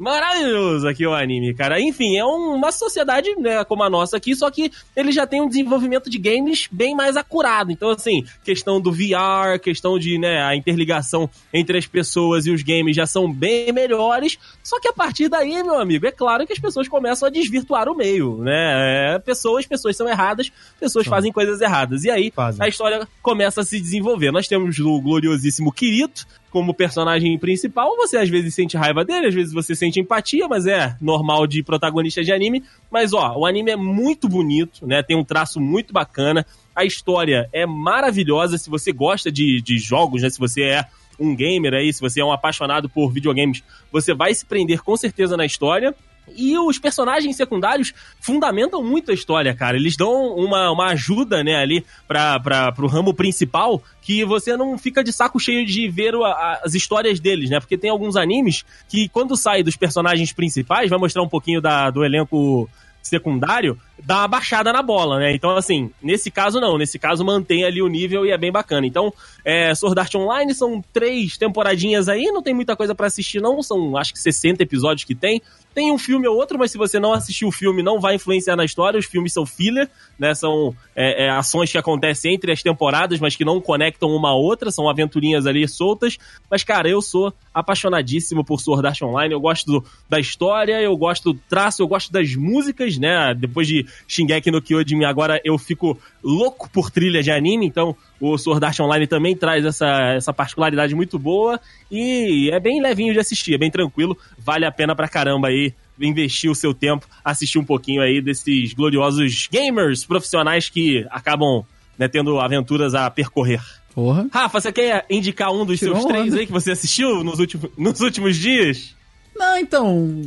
C: maravilhoso aqui o anime, cara. Enfim, é um- uma sociedade, né, como a nossa aqui, só que ele já tem um desenvolvimento de games bem mais acurado. Então, assim, questão do VR, questão de, né, a interligação entre as pessoas e os games já são bem melhores. Só que a partir daí, meu amigo, é claro que as pessoas começam a desvirtuar o meio, né? É, pessoas, pessoas são erradas, pessoas fazem coisas erradas. E aí,
D: Fazem.
C: a história começa a se desenvolver. Nós temos o gloriosíssimo Kirito como personagem principal. Você às vezes sente raiva dele, às vezes você sente empatia, mas é normal de protagonista de anime. Mas ó, o anime é muito bonito, né? Tem um traço muito bacana. A história é maravilhosa. Se você gosta de, de jogos, né? Se você é um gamer aí, se você é um apaixonado por videogames, você vai se prender com certeza na história. E os personagens secundários fundamentam muito a história, cara. Eles dão uma, uma ajuda, né, ali pra, pra, pro ramo principal que você não fica de saco cheio de ver a- as histórias deles, né? Porque tem alguns animes que, quando sai dos personagens principais, vai mostrar um pouquinho da, do elenco secundário, dá uma baixada na bola, né? Então, assim, nesse caso não. Nesse caso mantém ali o nível e é bem bacana. Então, é, Sword Art Online são três temporadinhas aí, não tem muita coisa pra assistir não, são acho que 60 episódios que tem. Tem um filme ou outro, mas se você não assistiu o filme, não vai influenciar na história. Os filmes são filler, né? São é, é, ações que acontecem entre as temporadas, mas que não conectam uma a outra, são aventurinhas ali soltas. Mas, cara, eu sou apaixonadíssimo por Sword Art Online. Eu gosto do- da história, eu gosto do traço, eu gosto das músicas, né? Depois de Shingeki no Kyojin, agora eu fico louco por trilha de anime, então o Sword Art Online também traz essa, essa particularidade muito boa e é bem levinho de assistir, é bem tranquilo, vale a pena pra caramba aí investir o seu tempo, assistir um pouquinho aí desses gloriosos gamers profissionais que acabam né, tendo aventuras a percorrer.
B: Porra.
C: Rafa, você quer indicar um dos
B: Tirou
C: seus três
B: onda.
C: aí que você assistiu nos últimos, nos últimos dias?
B: Não, então.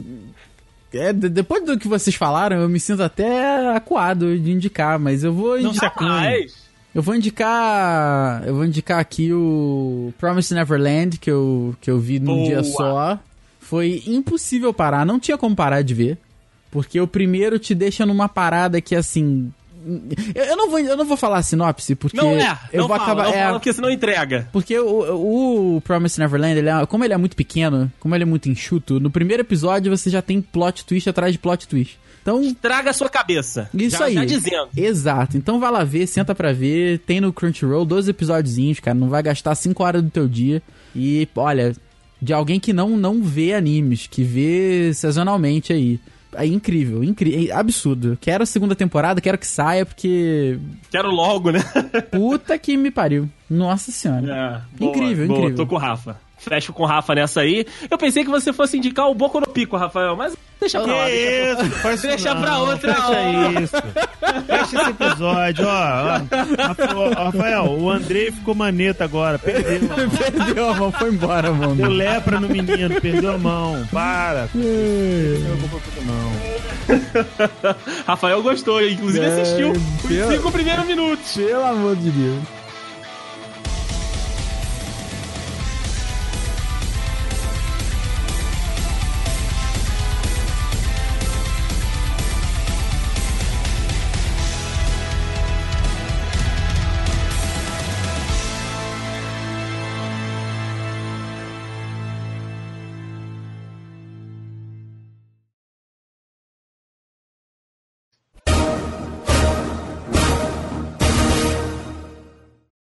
B: é, de- depois do que vocês falaram, eu me sinto até acuado de indicar, mas eu vou indicar. Eu vou indicar. Eu vou indicar aqui o Promise Neverland, que eu, que eu vi num
C: Boa.
B: dia só. Foi impossível parar, não tinha como parar de ver. Porque o primeiro te deixa numa parada que assim. Eu, não, vou, eu não vou falar sinopse, porque.
C: não é,
B: eu
C: não
B: vou
C: fala,
B: acabar.
C: não
B: é,
C: fala porque senão entrega.
B: porque o, o Promise Neverland, ele é- como ele é muito pequeno, como ele é muito enxuto, no primeiro episódio você já tem plot twist atrás de plot twist. Então,
C: Traga a sua cabeça.
B: isso
C: já,
B: aí.
C: Já dizendo.
B: Exato. Então vai lá ver, senta pra ver. Tem no Crunchyroll 12 episódiozinhos, cara. Não vai gastar 5 horas do teu dia. E, olha, de alguém que não, não vê animes, que vê sazonalmente aí. É incrível, incrível, absurdo. Quero a segunda temporada, quero que saia, porque.
C: Quero logo, né?
B: Puta que me pariu. Nossa senhora.
C: É, boa,
B: Incrível,
C: boa,
B: incrível.
C: Tô com o Rafa. Fecho com o Rafa nessa aí. Eu pensei que você fosse indicar o Boco no Pico, Rafael, mas deixa pra lá.
D: Que
C: deixa pra-
D: isso? Isso
C: Deixa pra outra
D: fecha
C: hora.
D: isso. Fecha esse episódio, ó. ó. Rafael, o Andrei ficou maneta agora. Perdeu.
B: Perdeu a mão, foi embora, mano.
D: Deu lepra no menino, perdeu a mão. Para. Não vou pra não.
C: Rafael gostou, inclusive
B: É,
C: assistiu
B: pelo-
C: os cinco primeiros minutos.
B: Pelo amor de Deus.